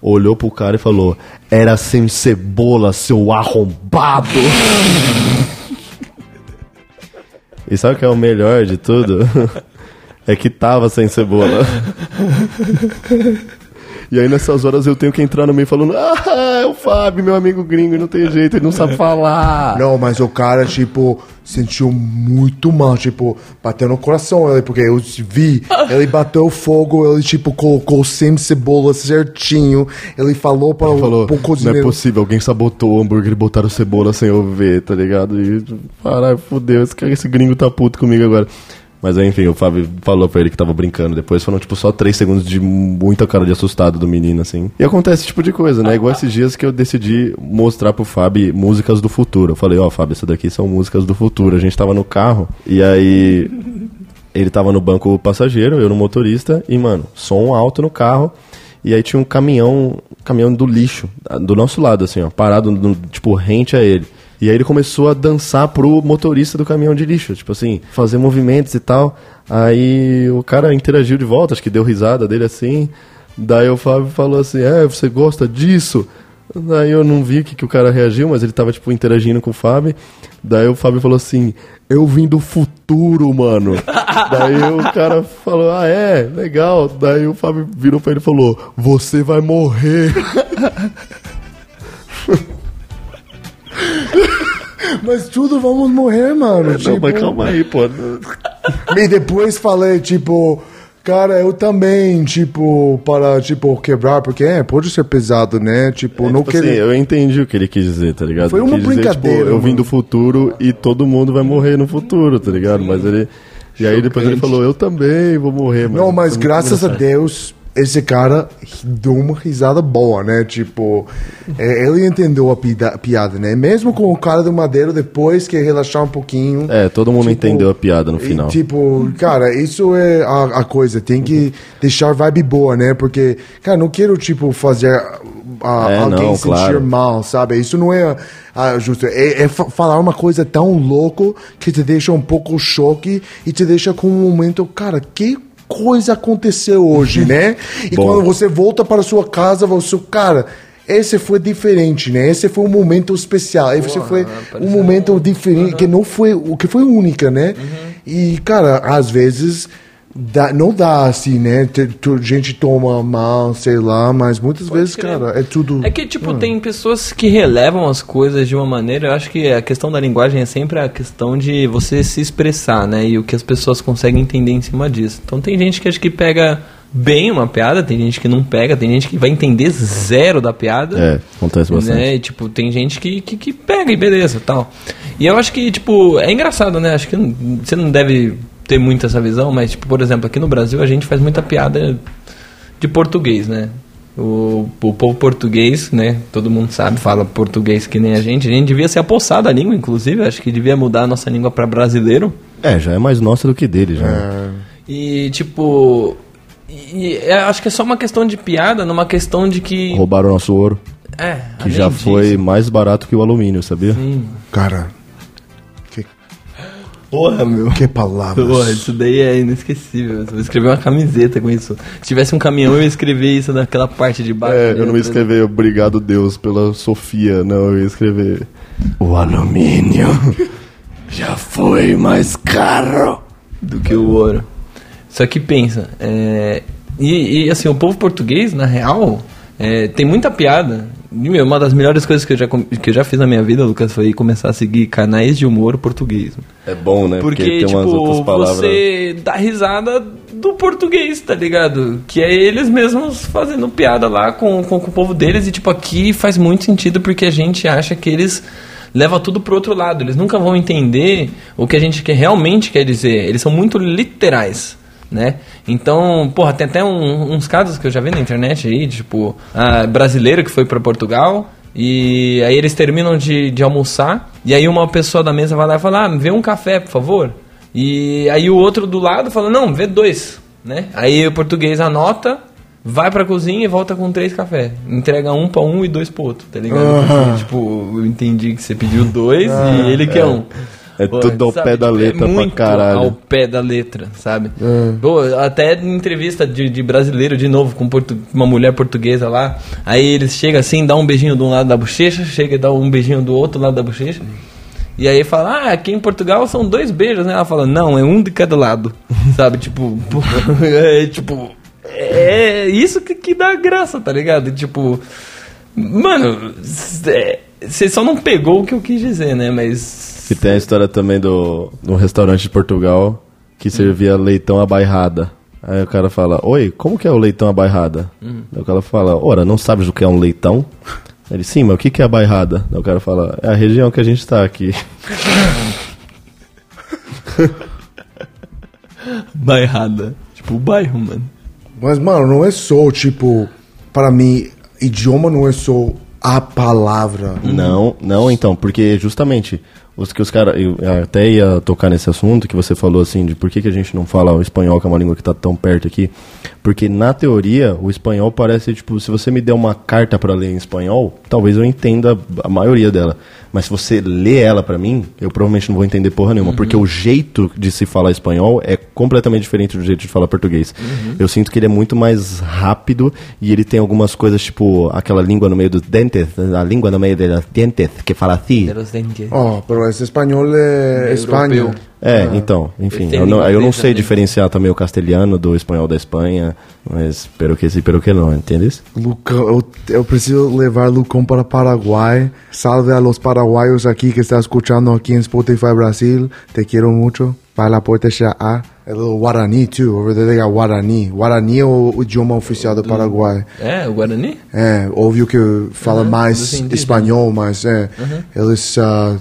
Olhou pro cara e falou: Era sem cebola, seu arrombado! E sabe o que é o melhor de tudo? É que tava sem cebola. E aí nessas horas eu tenho que entrar no meio falando, ah, é o Fábio, meu amigo gringo, não tem jeito, ele não sabe falar. Não, mas o cara, tipo, sentiu muito mal, tipo, bateu no coração ele, porque eu vi, ele bateu fogo, ele, tipo, colocou sem cebola certinho, ele falou para Ele falou, pro não é cozinheiro. possível, alguém sabotou o hambúrguer e botaram cebola sem eu ver, tá ligado? E, caralho, fudeu, esse, esse gringo tá puto comigo agora. Mas enfim, o Fábio falou pra ele que tava brincando. Depois foram, tipo, só três segundos de muita cara de assustado do menino, assim. E acontece esse tipo de coisa, né? Igual esses dias que eu decidi mostrar pro Fábio músicas do futuro. Eu falei, ó, Fábio, isso daqui são músicas do futuro. A gente tava no carro e aí ele tava no banco passageiro, eu no motorista, e, mano, som alto no carro. E aí tinha um caminhão, caminhão do lixo, do nosso lado, assim, ó, parado, no- tipo, rente a ele. E aí ele começou a dançar pro motorista do caminhão de lixo, tipo assim, fazer movimentos e tal. Aí o cara interagiu de volta, acho que deu risada dele assim. Daí o Fábio falou assim: É, você gosta disso? Daí eu não vi que, que o cara reagiu, mas ele tava, tipo, interagindo com o Fábio. Daí o Fábio falou assim: Eu vim do futuro, mano. Daí o cara falou: Ah, é? Legal. Daí o Fábio virou pra ele e falou: Você vai morrer. Mas tudo vamos morrer, mano. Não, tipo, mas calma aí, pô. E depois falei, tipo, cara, eu também, tipo, para, tipo, quebrar, porque é, pode ser pesado, né? Tipo, não Tipo assim, querer. eu entendi o que ele quis dizer, tá ligado? Foi uma quis dizer, brincadeira, tipo, eu vim do futuro e todo mundo vai morrer no futuro, tá ligado? Mas ele. E aí depois ele falou, eu também vou morrer, mano. Não, mas graças a. Deus, esse cara deu uma risada boa, né? Tipo, é, ele entendeu a pida- piada, né? Mesmo com o cara do Madeiro, depois que relaxar um pouquinho. É, todo mundo Tipo, entendeu a piada no e, final. tipo, cara, isso é a, a coisa. Tem que deixar vibe boa, né? Porque, cara, não quero, tipo, fazer a- É, alguém não, sentir claro. mal, sabe? Isso não é ah, justo. É, é fa- falar uma coisa tão louco que te deixa um pouco choque e te deixa com um momento, cara, que coisa aconteceu hoje, né? E Bom. quando você volta para sua casa, você, cara, esse foi diferente, né? Esse foi um momento especial. Esse foi um momento diferente, que não foi, o que foi única, né? E, cara, às vezes dá- não dá assim, né? Tu- gente toma mal, sei lá, mas muitas vezes, crer. cara, é tudo. É que, tipo, tem pessoas que relevam as coisas de uma maneira. Eu acho que a questão da linguagem é sempre a questão de você se expressar, né? E o que as pessoas conseguem entender em cima disso. Então tem gente que acho que pega bem uma piada, tem gente que não pega, tem gente que vai entender zero da piada. É, acontece bastante. Né? E, tipo, tem gente que, que, que pega e beleza tal. E eu acho que, tipo, é engraçado, né? Acho que você não deve ter muito essa visão, mas, tipo, por exemplo, aqui no Brasil a gente faz muita piada de português, né? O, o povo português, né? Todo mundo sabe, fala português que nem a gente. A gente devia ser apossado a língua, inclusive. Acho que devia mudar a nossa língua para brasileiro. É, já é mais nossa do que dele, já. né? E, tipo. E, e é- acho que é só uma questão de piada, numa questão de que. Roubaram nosso ouro, É, que já disso, foi mais barato que o alumínio, sabia? Cara, que, Porra, meu. que palavras. Porra, isso daí é inesquecível. Eu vou escrever uma camiseta com isso. Se tivesse um caminhão, eu ia escrever isso naquela parte de baixo. É, né? eu não ia escrever obrigado Deus pela Sofia, não, eu ia escrever o alumínio já foi mais caro. do que o ouro. Só que pensa, é, e, e, assim, o povo português, na real, é, tem muita piada uma das melhores coisas que eu, já, que eu já fiz na minha vida, Lucas, foi começar a seguir canais de humor português. É bom, né? Porque, tem umas outras tipo, palavras. você dá risada do português, tá ligado? Que é eles mesmos fazendo piada lá com, com, com o povo deles. E, tipo, aqui faz muito sentido porque a gente acha que eles levam tudo pro outro lado. Eles nunca vão entender o que a gente quer, realmente quer dizer. Eles são muito literais. Né? Então, porra, tem até um- uns casos que eu já vi na internet aí, tipo, ah, brasileiro que foi pra Portugal e aí eles terminam de, de almoçar e aí uma pessoa da mesa vai lá e fala, ah, vê um café, por favor. E aí o outro do lado fala, não, vê dois, né? Aí o português anota, vai pra cozinha e volta com três cafés. Entrega um pra um e dois pro outro, tá ligado? Porque, tipo, eu entendi que você pediu dois e ele quer um. É tudo ao pé da tipo, letra pra muito caralho. ao pé da letra, sabe? Pô, até em entrevista de, de brasileiro, de novo, com portu- uma mulher portuguesa lá, aí eles chegam assim, dá um beijinho de um lado da bochecha, chega e dá um beijinho do outro lado da bochecha. E aí fala, ah, aqui em Portugal são dois beijos, né? Ela fala, não, é um de cada lado. Sabe, tipo, pô, é tipo. É isso que, que dá graça, tá ligado? Tipo. Mano, você só não pegou o que eu quis dizer, né? Mas. E tem a história também do, do restaurante de Portugal que servia leitão à bairrada. Aí o cara fala, oi, como que é o leitão à bairrada? Aí o cara fala, ora, não sabes o que é um leitão? Ele, sim, mas o que que é a bairrada? Aí o cara fala, é a região que a gente tá aqui. Bairrada. Tipo, o bairro, mano. Mas, mano, não é só, tipo, para mim, idioma não é só a palavra. Não, não, então, porque justamente os que os caras. Até ia tocar nesse assunto que você falou assim, de por que, que a gente não fala o espanhol, que é uma língua que tá tão perto aqui. Porque na teoria, o espanhol parece, tipo, se você me der uma carta para ler em espanhol, talvez eu entenda a maioria dela. Mas se você lê ela para mim, eu provavelmente não vou entender porra nenhuma. Porque o jeito de se falar espanhol é completamente diferente do jeito de falar português. Eu sinto que ele é muito mais rápido e ele tem algumas coisas, tipo, aquela língua no meio dos dentes, a língua no meio dos dentes, que fala assim. Oh, pero esse espanhol é Espanha. Europeu. É, então, enfim, eu não, eu não sei também. diferenciar também o castelhano do espanhol da Espanha, mas pero que sim, pero que não, entendes? Lucão, eu, eu preciso levar Lucão para Paraguai. Salve a los paraguaios aqui que estão escutando aqui em Spotify Brasil. Te quero muito. Vai lá por a É o Guarani, too. Over there they got Guarani. Guarani é o, o idioma oficial do Paraguai. É, o Guarani? É, óbvio que fala Uhum, mais espanhol, mas é, eles ah,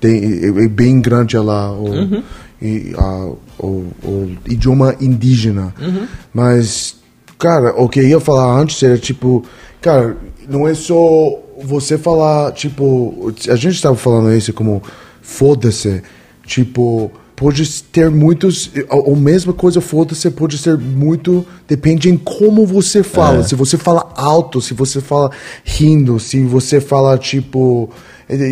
tem, é, é bem grande lá o, Uhum. e, ah, o, o idioma indígena. Uhum. Mas, cara, o que eu ia falar antes era tipo, cara, não é só você falar, tipo, a gente estava falando isso como foda-se, tipo, pode ter muitos, a, a mesma coisa, foda-se, pode ser muito, depende em como você fala, se você fala alto, se você fala rindo, se você fala, tipo,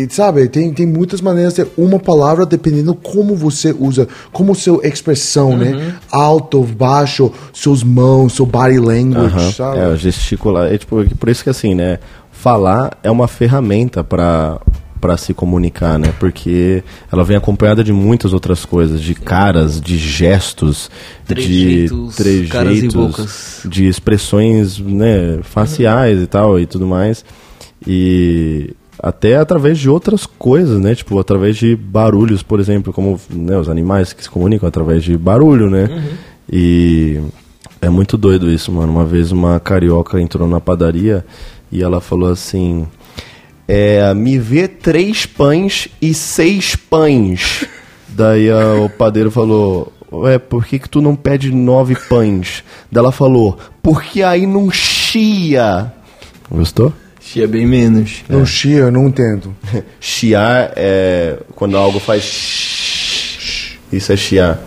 sabe, tem, tem muitas maneiras de uma palavra dependendo como você usa, como sua expressão, né, alto, baixo, suas mãos, seu body language, Aham, sabe? É, gesticular. É, tipo, por isso que assim, né? Falar é uma ferramenta para para se comunicar, né? Porque ela vem acompanhada de muitas outras coisas, de caras, de gestos, Trejeitos, de trejeitos, caras e bocas. de expressões, né, faciais e tal e tudo mais. E até através de outras coisas, né? Tipo, através de barulhos, por exemplo, como né, os animais que se comunicam através de barulho, né? E é muito doido isso, mano. Uma vez uma carioca entrou na padaria e ela falou assim: é, me vê três pães e seis pães. Daí a- o padeiro falou: Ué, por que, que tu não pede nove pães? Daí ela falou: Porque aí não chia. Gostou? Chia bem menos. Não chia, eu não entendo. Chiar é quando algo faz. Isso é chiar.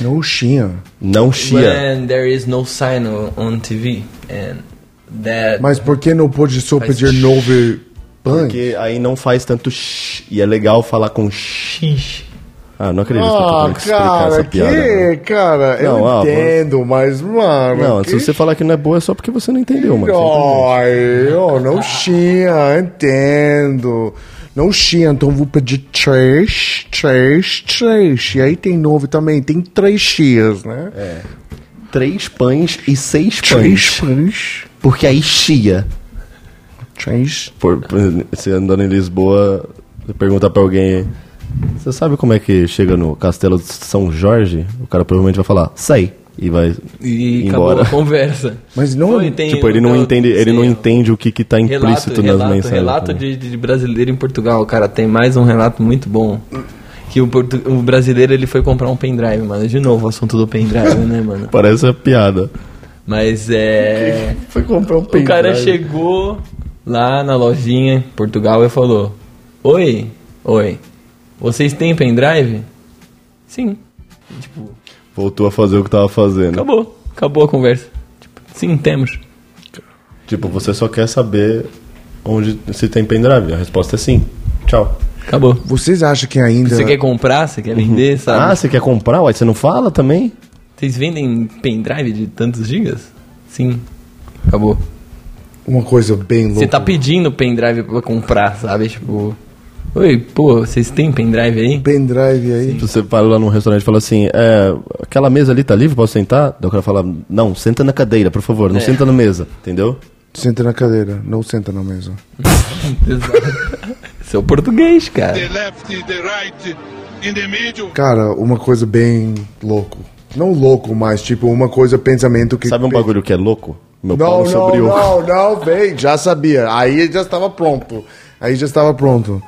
Não chia. Não chia. When there is no sign on, TV and that Mas por que não pode só pedir nove pães? Porque aí não faz tanto sh. E é legal falar com x. Ah, não acredito que eu tô Ah, cara, essa piada. que, cara, eu Não, ah, entendo, mas, mano... Não, que se você falar que não é boa é só porque você não entendeu, mano. Ai, oh, não chia, entendo. Não chia, então vou pedir três, três, três. E aí tem nove também, tem três chias, né? É. Três pães e seis Três pães. pães. Porque aí chia. Change. Por, por- você andando em Lisboa, perguntar pra alguém, você sabe como é que chega no Castelo de São Jorge? O cara provavelmente vai falar, sei. E vai E embora. acabou a conversa. Mas não- Foi, tem Tipo, ele não o- entende, ele não entende o que que tá Relato, implícito nas relato, mensagens. relato de, de brasileiro em Portugal, cara, tem mais um relato muito bom. Que o, o brasileiro ele foi comprar um pendrive, mano. De novo, o assunto do pendrive, né, mano? Parece uma piada. Mas é. Foi comprar um O cara chegou lá na lojinha em Portugal e falou: Oi, oi, vocês têm pendrive? Sim. E, tipo, Voltou a fazer o que tava fazendo. acabou. Acabou a conversa. Tipo, sim, temos. Tipo, você só quer saber onde se tem pendrive. A resposta é sim. Tchau. Acabou. Vocês acham que ainda. Você quer comprar, você quer vender, sabe? Ah, você quer comprar? Ué, você não fala também? Vocês vendem pendrive de tantos gigas? Sim. Acabou. Uma coisa bem louca. Você tá pedindo pendrive pra comprar, sabe? Tipo, oi, pô, vocês têm pendrive aí? Pendrive aí. Você vai lá num restaurante e fala assim, é, aquela mesa ali tá livre, posso sentar? Daí o cara fala, não, senta na cadeira, por favor, não É. senta na mesa, entendeu? Senta na cadeira, não senta na mesa. Exato. Seu português, cara. The left, the right, in the middle. Cara, uma coisa bem louco. Não louco, mas tipo uma coisa, pensamento que. Sabe um bagulho que é louco? Meu pau Não, não, sobre o... não, não, vem, já sabia. Aí já estava pronto. Aí já estava pronto.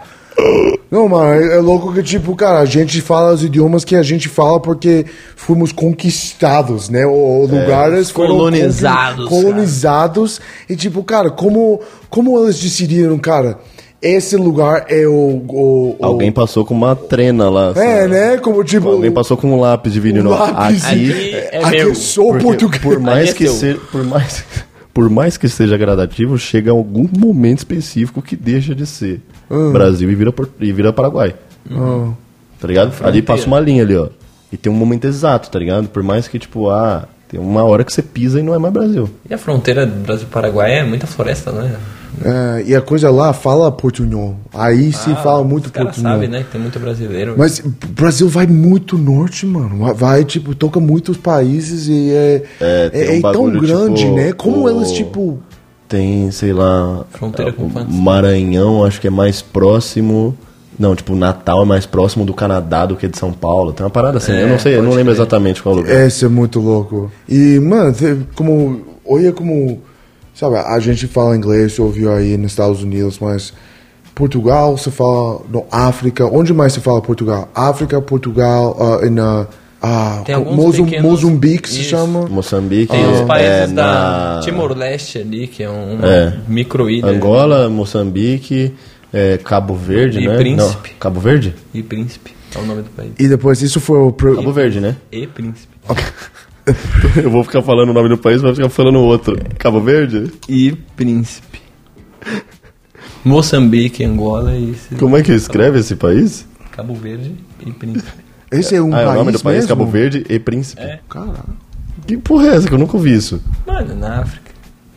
Não, mano, é é louco que, tipo, cara, a gente fala os idiomas que a gente fala porque fomos conquistados, né? Ou lugares foram Colonizados, colonizados. E, tipo, cara, como, como eles decidiram, cara, esse lugar é o. o, o- Alguém passou com uma trena lá. É, sabe? né? Como, tipo. Alguém passou com um lápis de vídeo. um lápis. Aqui, Aqui é aqui meu. sou porque português. por mais é que seja, por mais, por mais que seja gradativo, chega algum momento específico que deixa de ser Ah. Brasil e vira, e vira Paraguai. Tá ligado? Ali passa uma linha ali, ó. E tem um momento exato, tá ligado? Por mais que, tipo, ah, tem uma hora que você pisa e não é mais Brasil. E a fronteira do Brasil-Paraguai é muita floresta, né? É, e a coisa lá fala portunhol. Aí se fala muito portunhol. sabem, né? Que tem muito brasileiro. Mas o Brasil vai muito norte, mano. Vai- tipo, toca muitos países e é, É, tem é, um é tão bagulho, grande, tipo, né? Como o- eles, tipo. Tem, sei lá. Fronteira é, com o quantos? Maranhão, acho que é mais próximo. Não, tipo, Natal é mais próximo do Canadá do que de São Paulo. Tem uma parada assim. É, eu não sei, eu não lembro crer. exatamente qual lugar. Esse é muito louco. E, mano, como. Olha como. Sabe, a gente fala inglês, você ouviu aí nos Estados Unidos, mas. Portugal, você fala. No África. Onde mais se fala Portugal? África, Portugal, ah, e na. ah, Tem alguns Mozum- pequenos- Moçambique se Isso. chama. Moçambique. Tem os é, países da na Timor-Leste ali, que é um É. micro-ilha. Angola, Moçambique, é, Cabo Verde, E né? Príncipe. Não, Cabo Verde? E Príncipe, é o nome do país. E depois isso foi o. pro- Cabo Verde, né? E Príncipe. Eu vou ficar falando o nome do país, vai ficar falando o outro. Cabo Verde? E Príncipe. Moçambique, Angola e... Como é que escreve esse país? Cabo Verde e Príncipe. Esse é um ah, é país o nome do país, mesmo? Cabo Verde e Príncipe. É. Caralho. Que porra é essa que eu nunca ouvi isso? Mano, na África.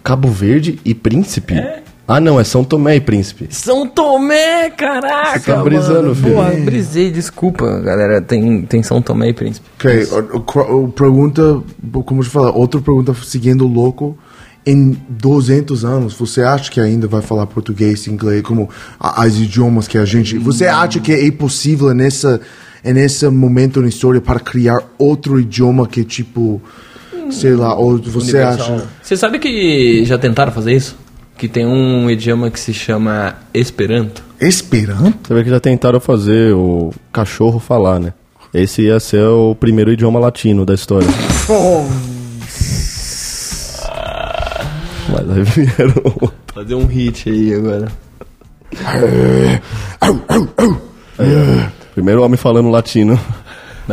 Cabo Verde e Príncipe? É. Ah, não, é São Tomé e Príncipe. São Tomé, caraca! Você tá brisando, mano. filho. Porra, brisei, desculpa, galera. Tem, tem São Tomé e Príncipe. Ok, o, pergunta, como eu te falar, outra pergunta seguindo o louco. Em 200 anos, você acha que ainda vai falar português, inglês, como as idiomas que a gente. Você acha que é possível nessa, nesse momento na história para criar outro idioma que tipo. Sei lá, ou você Universal. acha. Você sabe que já tentaram fazer isso? Que tem um idioma que se chama Esperanto. Esperanto? Você vê que já tentaram fazer o cachorro falar, né? Esse ia ser o primeiro idioma latino da história. Mas aí vieram. Fazer um hit aí agora. Primeiro homem falando latino.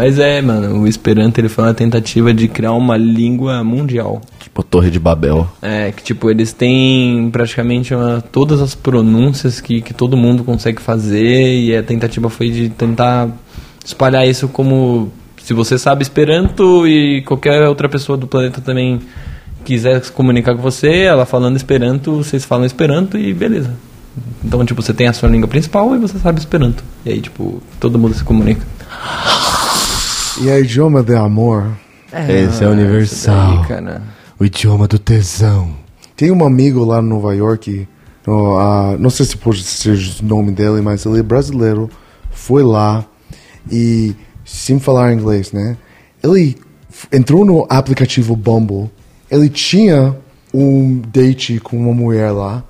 Mas é, mano, o Esperanto ele foi uma tentativa de criar uma língua mundial. Tipo Torre de Babel. É, que tipo, eles têm praticamente uma- todas as pronúncias que, que todo mundo consegue fazer e a tentativa foi de tentar espalhar isso como se você sabe Esperanto e qualquer outra pessoa do planeta também quiser se comunicar com você, ela falando Esperanto, vocês falam Esperanto e beleza. Então, tipo, você tem a sua língua principal e você sabe Esperanto. E aí, tipo, todo mundo se comunica. E a idioma de amor? Esse é universal. Daí. O idioma do tesão. Tem um amigo lá em Nova York, no, ah, não sei se pode ser o nome dele, mas ele é brasileiro. Foi lá e, sem falar inglês, né? Ele entrou no aplicativo Bumble. Ele tinha um date com uma mulher lá,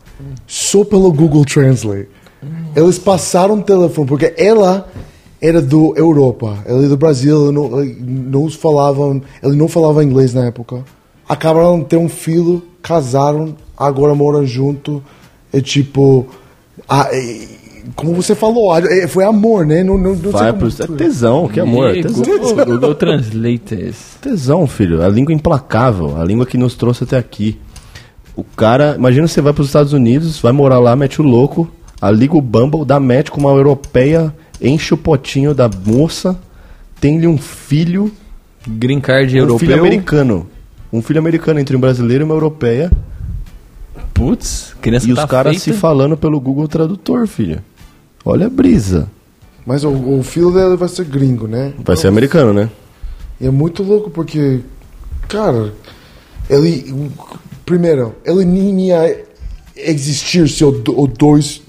só pelo Google Translate. Eles passaram o telefone, porque ela era do Europa, ele é do Brasil, não, não falavam, ele não falava inglês na época. Acabaram de ter um filho, casaram, agora moram junto. É tipo, é, como você falou, é, foi amor, né? Não, não, não Vai como- É tesão, que amor. Ih, Tesão. Google, Google Translators. Tesão, filho. A língua implacável. A língua que nos trouxe até aqui. O cara... Imagina você vai pros Estados Unidos, vai morar lá, mete o louco, a liga o Bumble, dá match com uma europeia, enche o potinho da moça, tem-lhe um filho... Green Card Um europeu. filho americano. Um filho americano entre um brasileiro e uma europeia. Putz, criança e os tá caras feita. se falando pelo Google Tradutor, filho. Olha a brisa. Mas o, o filho dele vai ser gringo, né? Vai ser americano, né? E é muito louco porque, cara, ele. Primeiro, ele nem ia existir se o, o dois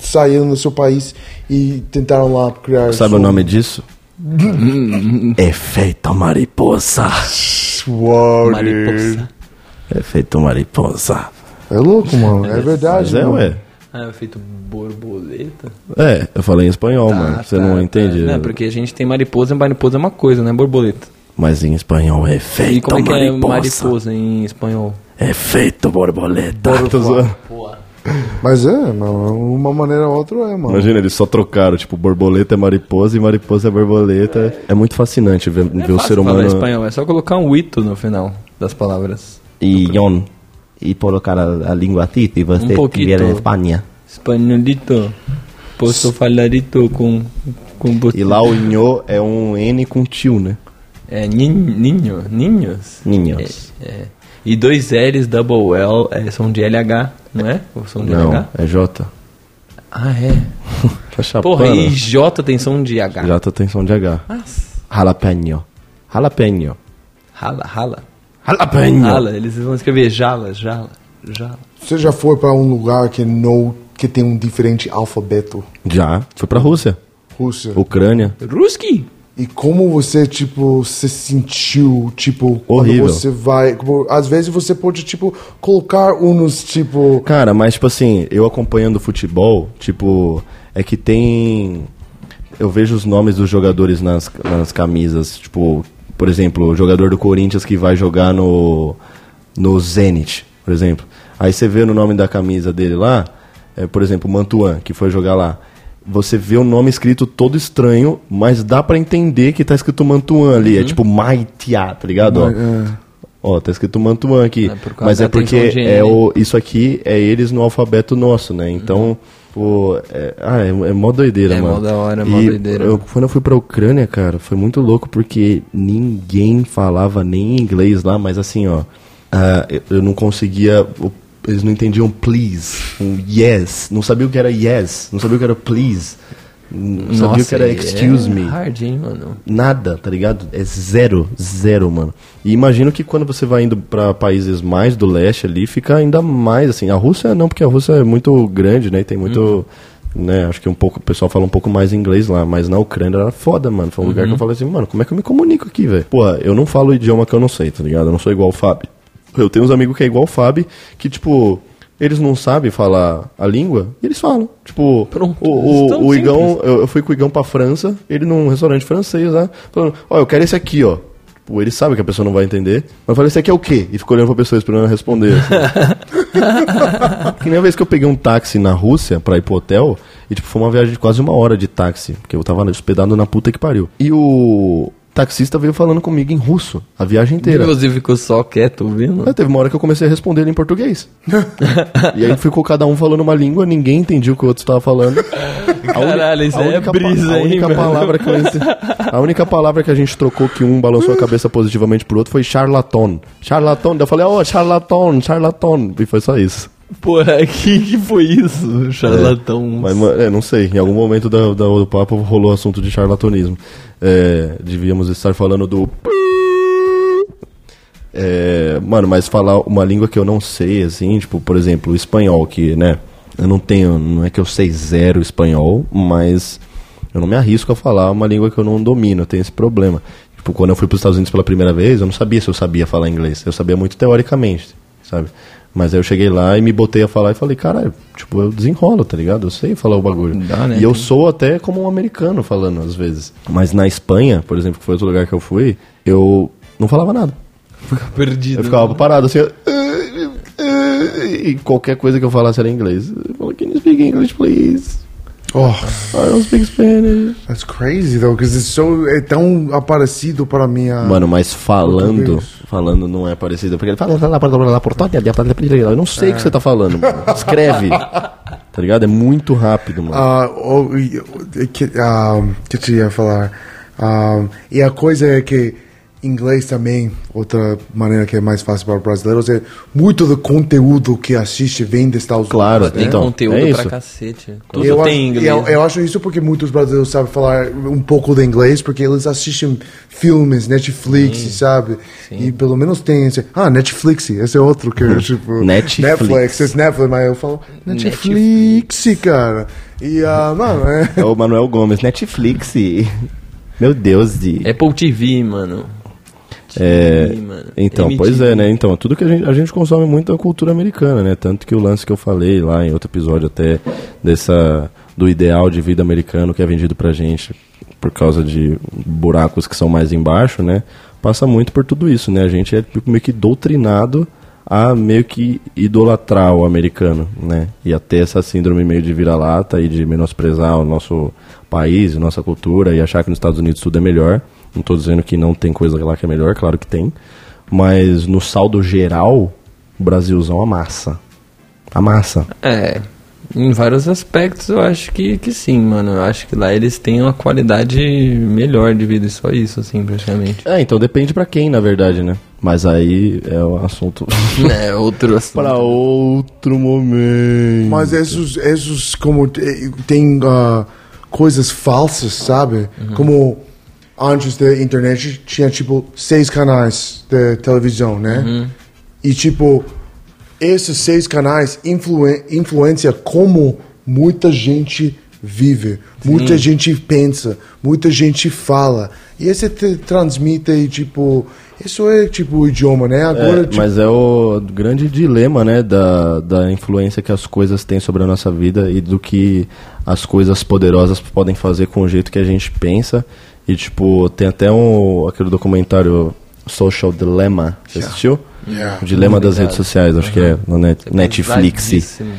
saíram do seu país e tentaram lá criar. Sabe sua- o nome disso? Efeito mariposa. Uau, Mariposa. Efeito mariposa. É louco, mano. É verdade. Mas é, mano. ué. Ah, é feito borboleta? É, eu falei em espanhol, Ah, mano. Você tá, não tá. entende? Não, porque a gente tem mariposa e mariposa é uma coisa, né? Borboleta. Mas em espanhol é efeito E como é que é mariposa. mariposa em espanhol? Efeito borboleta. Tô zoando. Mas é, mano. Uma maneira ou outra é, mano. Imagina, eles só trocaram, tipo, borboleta é mariposa e mariposa é borboleta. É muito fascinante ver, ver o ser falar humano. espanhol, é só colocar um ito no final das palavras. E Ion. E colocar a, a língua assim, se você Um estiver na Espanha. Espanholito. Posso falarito com, com você. E lá o Inho é um N com tio, né? É nin, ninho, ninhos. Ninhos. É, é. E dois L's, double L, é, são de LH, não é? Ou são de Não, LH? é J. Ah, é. Tá. Porra, e J tem som de H. J tem som de H. Nossa. Jalapeno. Jalapeno. Rala, rala. Jalapeno. Rala, eles vão escrever jala, jala, jala. Você já foi pra um lugar que não que tem um diferente alfabeto? Já. Foi pra Rússia. Rússia. Ucrânia. Ruski! E como você, tipo, se sentiu, tipo, Horrível. quando você vai... como, às vezes você pode, tipo, colocar uns, tipo... Cara, mas tipo assim, eu acompanhando futebol, tipo, é que tem. Eu vejo os nomes dos jogadores nas, nas camisas, tipo, por exemplo, o jogador do Corinthians que vai jogar no. no Zenit, por exemplo. Aí você vê no nome da camisa dele lá, é, por exemplo, Mantuan, que foi jogar lá. Você vê o nome escrito todo estranho, mas dá pra entender que tá escrito Mantuan ali. É tipo Maitia, tá ligado? Ó. Ó, tá escrito Mantuan aqui. É por causa mas da é porque é o, isso aqui é eles no alfabeto nosso, né? Então, pô, é, ah, é, é mó doideira, É mano. mó da hora, é mó E doideira. eu- quando eu fui pra Ucrânia, cara, foi muito louco porque ninguém falava nem inglês lá, mas assim, ó, eu, eu não conseguia. Eles não entendiam please, um yes, não sabia o que era yes, não sabia o que era please, não sabia o que era e excuse é me. hard, hein, mano? Nada, tá ligado? É zero, zero, mano. E imagino que quando você vai indo pra países mais do leste ali, fica ainda mais assim. A Rússia não, porque a Rússia é muito grande, né? E tem muito. Né, acho que um pouco, o pessoal fala um pouco mais inglês lá, mas na Ucrânia era foda, mano. Foi um lugar que eu falei assim, mano, como é que eu me comunico aqui, velho? Porra, eu não falo o idioma que eu não sei, tá ligado? Eu não sou igual o Fábio. Eu tenho uns amigos que é igual o Fábio, que, tipo, eles não sabem falar a língua, e eles falam. Tipo, Pronto, o, o, o. Igão, eu, eu fui com o Igão pra França, ele num restaurante francês, né? Falando, ó, eu quero esse aqui, ó. Tipo, ele sabe que a pessoa não vai entender. Mas eu falei, esse aqui é o quê? E ficou olhando pra pessoa esperando ela responder. assim. que nem a vez que eu peguei um táxi na Rússia pra ir pro hotel, e tipo, foi uma viagem de quase uma hora de táxi, porque eu tava hospedado na puta que pariu. E o taxista veio falando comigo em russo a viagem inteira. você ficou só quieto ouvindo? Aí teve uma hora que eu comecei a responder ele em português. e aí ficou cada um falando uma língua, ninguém entendia o que o outro estava falando. A Caralho, isso aí é brisa, a hein, única mano? palavra que eu A única palavra que a gente trocou que um balançou a cabeça positivamente pro outro foi charlatão. Charlatão. Eu falei, ó, charlatão, charlatão. E foi só isso. Porra, que que foi isso? Charlatão. Mas, mano, é, não sei, em algum momento da, da- do papo rolou assunto de charlatanismo. É, devíamos estar falando do. É, mano, mas falar uma língua que eu não sei, assim, tipo, por exemplo, o espanhol, que, né, eu não tenho, não é que eu sei zero espanhol, mas eu não me arrisco a falar uma língua que eu não domino, eu tenho esse problema. Tipo, quando eu fui para os Estados Unidos pela primeira vez, eu não sabia se eu sabia falar inglês, eu sabia muito teoricamente, sabe? Mas aí eu cheguei lá e me botei a falar e falei, caralho, tipo, eu desenrolo, tá ligado? Eu sei falar o bagulho. Dá, né? E eu sou até como um americano falando às vezes. Mas na Espanha, por exemplo, que foi outro lugar que eu fui, eu não falava nada. Perdido. Eu ficava parado assim. E qualquer coisa que eu falasse era em inglês. Eu falava, can you speak English, please? Oh, I don't speak Spanish. that's crazy though, because it's so é tão parecido para mim. a- Mano, mas falando, falando não é parecido. Porque ele fala, eu não sei o que você tá falando, mano. Escreve. Tá ligado? É muito rápido, mano. Ah, o- e- o- que, ah, que eu ia falar? Ah, e a coisa é que inglês também, outra maneira que é mais fácil para brasileiros, é muito do conteúdo que assiste vem dos Estados Claro, Unidos. Tem né? Então, conteúdo é pra cacete. Tudo Eu tem acho, inglês. Eu, eu acho isso porque muitos brasileiros sabem falar um pouco de inglês, porque eles assistem filmes, Netflix, sabe? E pelo menos tem esse. Ah, Netflix, esse é outro que é tipo. Netflix. Netflix, esse Netflix, mas eu falo Netflix, cara. E, ah, mano, é. É o Manuel Gomes, Netflix. Meu Deus, de. Apple TV, mano. É, mano. Então, MTV. pois é, né? Então, tudo que a gente, a gente consome muito da cultura americana, né? Tanto que o lance que eu falei lá em outro episódio até dessa do ideal de vida americano que é vendido pra gente por causa de buracos que são mais embaixo, né? Passa muito por tudo isso, né? A gente é tipo, meio que doutrinado a meio que idolatrar o americano, né? E até essa síndrome meio de vira-lata e de menosprezar o nosso país, nossa cultura e achar que nos Estados Unidos tudo é melhor. Não estou dizendo que não tem coisa lá que é melhor, claro que tem. Mas no saldo geral, o Brasilzão amassa. Amassa. É, em vários aspectos eu acho que, que sim, mano. Eu acho que lá eles têm uma qualidade melhor de vida, e só isso, assim, praticamente. É, então depende pra quem, na verdade, né? Mas aí é um assunto é, outro assunto. para outro momento. Mas esses, esses como tem ah, coisas falsas, sabe? Como antes da internet tinha tipo seis canais de televisão, né? E tipo esses seis canais influen influencia como muita gente vive, muita gente pensa, muita gente fala. E esse te transmite e tipo isso é tipo o idioma, né? Agora É, tipo, mas é o grande dilema, né, da, da influência que as coisas têm sobre a nossa vida e do que as coisas poderosas podem fazer com o jeito que a gente pensa. E, tipo, tem até um, aquele documentário Social Dilemma, você assistiu? Yeah. O Dilema das redes sociais, acho que é no net, Netflix. Pesadíssimo.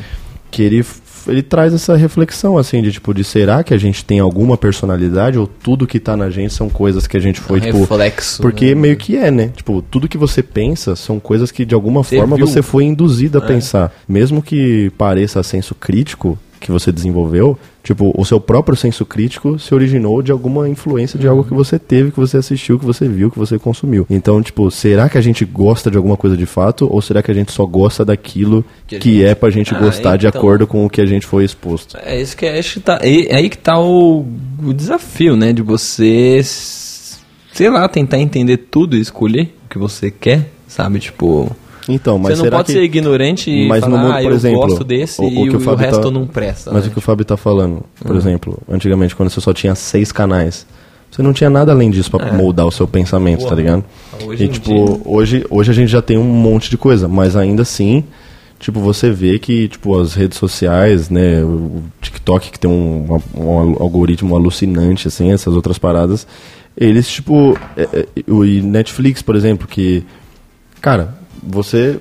Que ele, ele traz essa reflexão, assim, de tipo, de será que a gente tem alguma personalidade ou tudo que tá na gente são coisas que a gente foi, Um tipo... reflexo, Porque né? meio que é, né? Tipo, tudo que você pensa são coisas que de alguma Você forma viu? você foi induzido a pensar. Mesmo que pareça senso crítico que você desenvolveu, tipo, o seu próprio senso crítico se originou de alguma influência de algo que você teve, que você assistiu, que você viu, que você consumiu. Então, tipo, será que a gente gosta de alguma coisa de fato ou será que a gente só gosta daquilo Que que, a gente- é pra gente Ah, gostar de então. acordo com o que a gente foi exposto? É isso que é, acho que tá. É aí que tá o, o desafio, né? De você, sei lá, tentar entender tudo e escolher o que você quer, sabe? Tipo. Então, mas você não será pode que... ser ignorante e Mas no falar, mundo, ah, por eu exemplo, gosto desse o- o e o, o resto tá- não presta. Mas né? o que o Fábio tá falando, por exemplo, antigamente quando você só tinha seis canais, você não tinha nada além disso pra moldar o seu pensamento, tá Porra. ligado? Hoje e tipo, dia- hoje, hoje a gente já tem um monte de coisa, mas ainda assim, tipo, você vê que, tipo, as redes sociais, né, o TikTok que tem um, um algoritmo alucinante, assim, essas outras paradas, eles, tipo, é, é, o e Netflix, por exemplo, que, cara, você,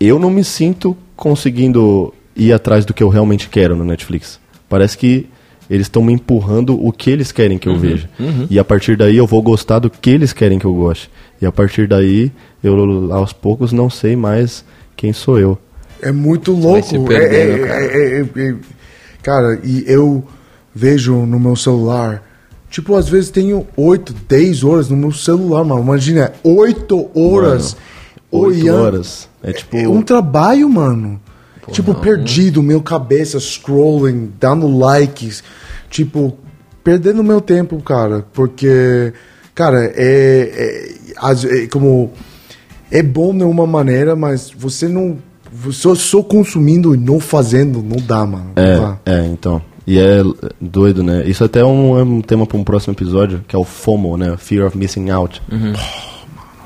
eu não me sinto conseguindo ir atrás do que eu realmente quero no Netflix. Parece que eles estão me empurrando o que eles querem que eu veja. E a partir daí eu vou gostar do que eles querem que eu goste. E a partir daí, eu aos poucos não sei mais quem sou eu. É muito vai louco. se É- perdendo, é- cara. é- é- é- cara, e eu vejo no meu celular. Tipo, às vezes tenho 8, 10 horas no meu celular, mano. Imagina, 8 horas Oito horas. É tipo. É um trabalho, mano. tipo, perdido, meu cabeça scrolling, dando likes. Tipo, perdendo meu tempo, cara. Porque, cara, é, é, é como. É bom de uma maneira, mas você não Só, só consumindo e não fazendo, não dá, mano. Não dá. É, é, então. E é doido, né? Isso até é um, é um tema para um próximo episódio, que é o FOMO, né? Fear of Missing Out.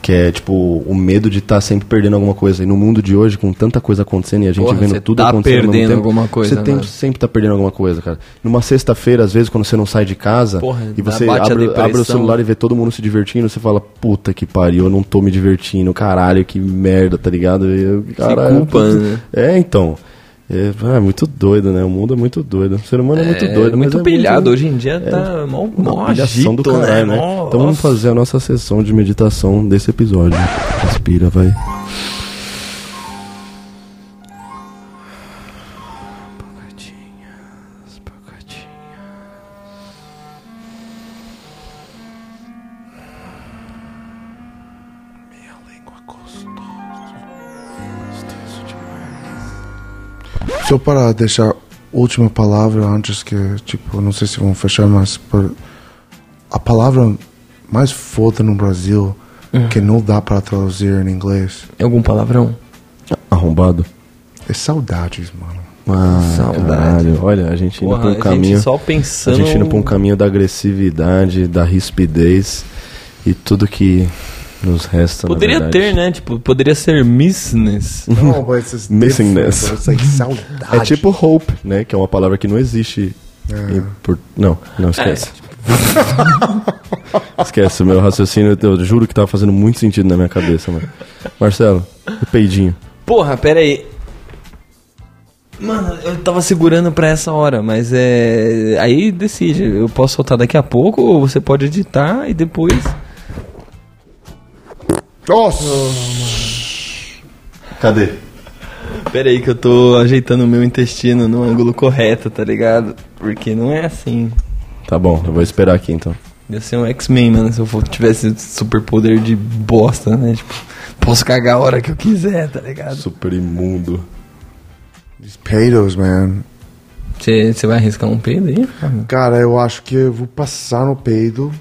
Que é, tipo, o medo de estar sempre perdendo alguma coisa. E no mundo de hoje, com tanta coisa acontecendo e a gente Porra, vendo tudo tá acontecendo perdendo tempo, alguma coisa, Você tem- sempre tá perdendo alguma coisa, cara. Numa sexta-feira, às vezes, quando você não sai de casa Porra, e você abre, abre o celular e vê todo mundo se divertindo, você fala, puta que pariu, eu não tô me divertindo, caralho, que merda, tá ligado? Eu, caralho, culpa, putz. né? É, então. É, é muito doido, né? O mundo é muito doido. O ser humano é, muito doido. mas muito é pilhado. Hoje em dia tá mó, mó pilhação do agito, caralho, né? Nossa. Então vamos fazer a nossa sessão de meditação desse episódio. Respira, vai. Só para deixar última palavra antes que, tipo, não sei se vão fechar, mas por, a palavra mais foda no Brasil que não dá para traduzir em inglês É algum palavrão? Arrombado. é saudades, mano. Ah, Saudade. caralho. Olha, a gente indo Porra, pra um a caminho. gente só A pensando... gente indo pra um caminho da agressividade, da rispidez e tudo que nos resta. Poderia ter, né? Tipo, poderia ser missness. Não, mas it's Missingness. É tipo hope, né? Que é uma palavra que não existe. em por- Não, não esquece. esquece, o meu raciocínio, eu juro que tava fazendo muito sentido na minha cabeça, mano. Marcelo, o peidinho. Porra, pera aí. Mano, eu tava segurando pra essa hora, mas é. Aí decide. Eu posso soltar daqui a pouco ou você pode editar e depois. Nossa! Cadê? Pera aí que eu tô ajeitando o meu intestino no ângulo correto, tá ligado? Porque não é assim. Tá bom, eu vou esperar aqui então. Ia ser um X-Men, mano, se eu for- tivesse superpoder de bosta, né? Tipo, posso cagar a hora que eu quiser, tá ligado? Super imundo. These peidos, man. Você vai arriscar um peido aí? Cara, eu acho que eu vou passar no peido,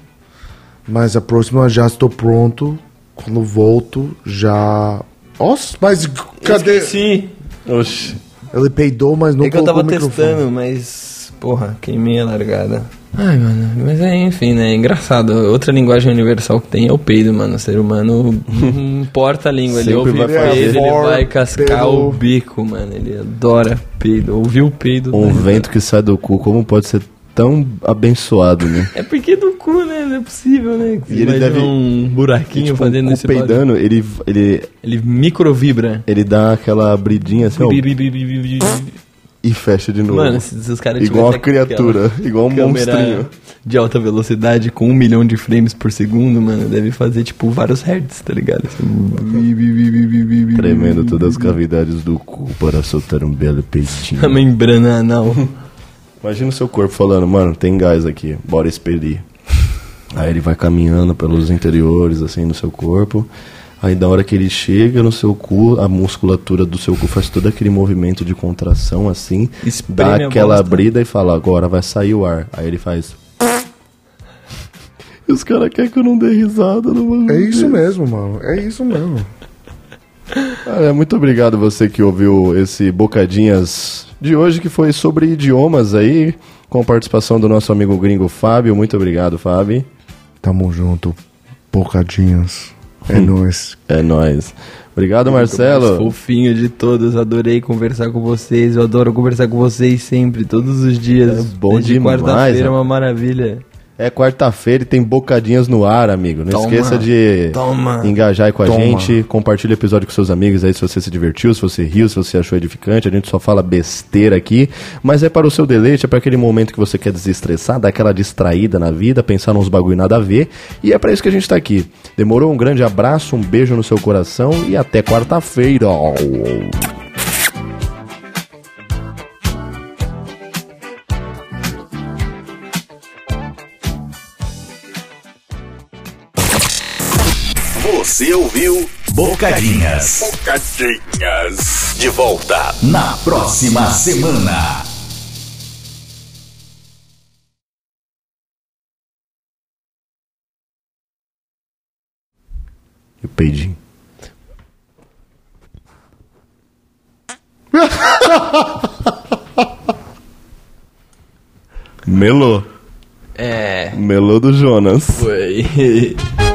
mas a próxima já estou pronto. Quando volto, já. Nossa, mas cadê? Sim. Oxi. Ele peidou, mas não É que eu tava testando, mas. Porra, queimei a largada. Ai, mano, mas é, enfim, né? É engraçado. Outra linguagem universal que tem é o peido, mano. O ser humano não importa a língua. Ele Sempre ouve vai peido, ele vai cascar Peido. o bico, mano. Ele adora peido. Ouviu o peido. Um né? vento que sai do cu, como pode ser tão abençoado, né? É porque do cu, né? Não é possível, né? E ele deve- um buraquinho E, tipo, fazendo esse peidando, ele, ele, Ele microvibra. ele dá aquela abridinha assim, ó, e fecha de novo. Mano, se, se os caras igual uma aquela criatura, igual um monstrinho. de alta velocidade com um milhão de frames por segundo, mano, deve fazer tipo vários hertz, tá ligado? Assim, Tremendo todas as cavidades do cu para soltar um belo a peitinho. membrana anal. Imagina o seu corpo falando, mano, tem gás aqui, bora expelir. Aí ele vai caminhando pelos interiores, assim, do seu corpo. Aí da hora que ele chega no seu cu, a musculatura do seu cu faz todo aquele movimento de contração, assim. Espreme dá aquela abrida e fala, agora vai sair o ar. Aí ele faz... E os caras querem que eu não dê risada no bagulho. É isso mesmo, mano. É isso mesmo. Cara, muito obrigado você que ouviu esse Bocadinhas de hoje, que foi sobre idiomas aí, com a participação do nosso amigo gringo Fábio. Muito obrigado, Fábio. Tamo junto. Bocadinhas. É nóis. É nóis. Obrigado, Mais Marcelo. fofinho de todos, adorei conversar com vocês. Eu adoro conversar com vocês sempre, todos os dias. É bom Desde demais, quarta-feira é ó. uma maravilha. É quarta-feira e tem Bocadinhas no ar, amigo. Não Toma. esqueça de Toma. engajar aí com a Toma. gente. Compartilhe o episódio com seus amigos aí se você se divertiu, se você riu, se você achou edificante. A gente só fala besteira aqui, mas é para o seu deleite, é para aquele momento que você quer desestressar, dar aquela distraída na vida, pensar nos bagulho nada a ver. E é para isso que a gente tá aqui. Demorou? Um grande abraço, um beijo no seu coração e até quarta-feira. Você ouviu Bocadinhas. Bocadinhas. De volta na próxima semana. E o peidinho. Melô. É. Melô do Jonas. Foi.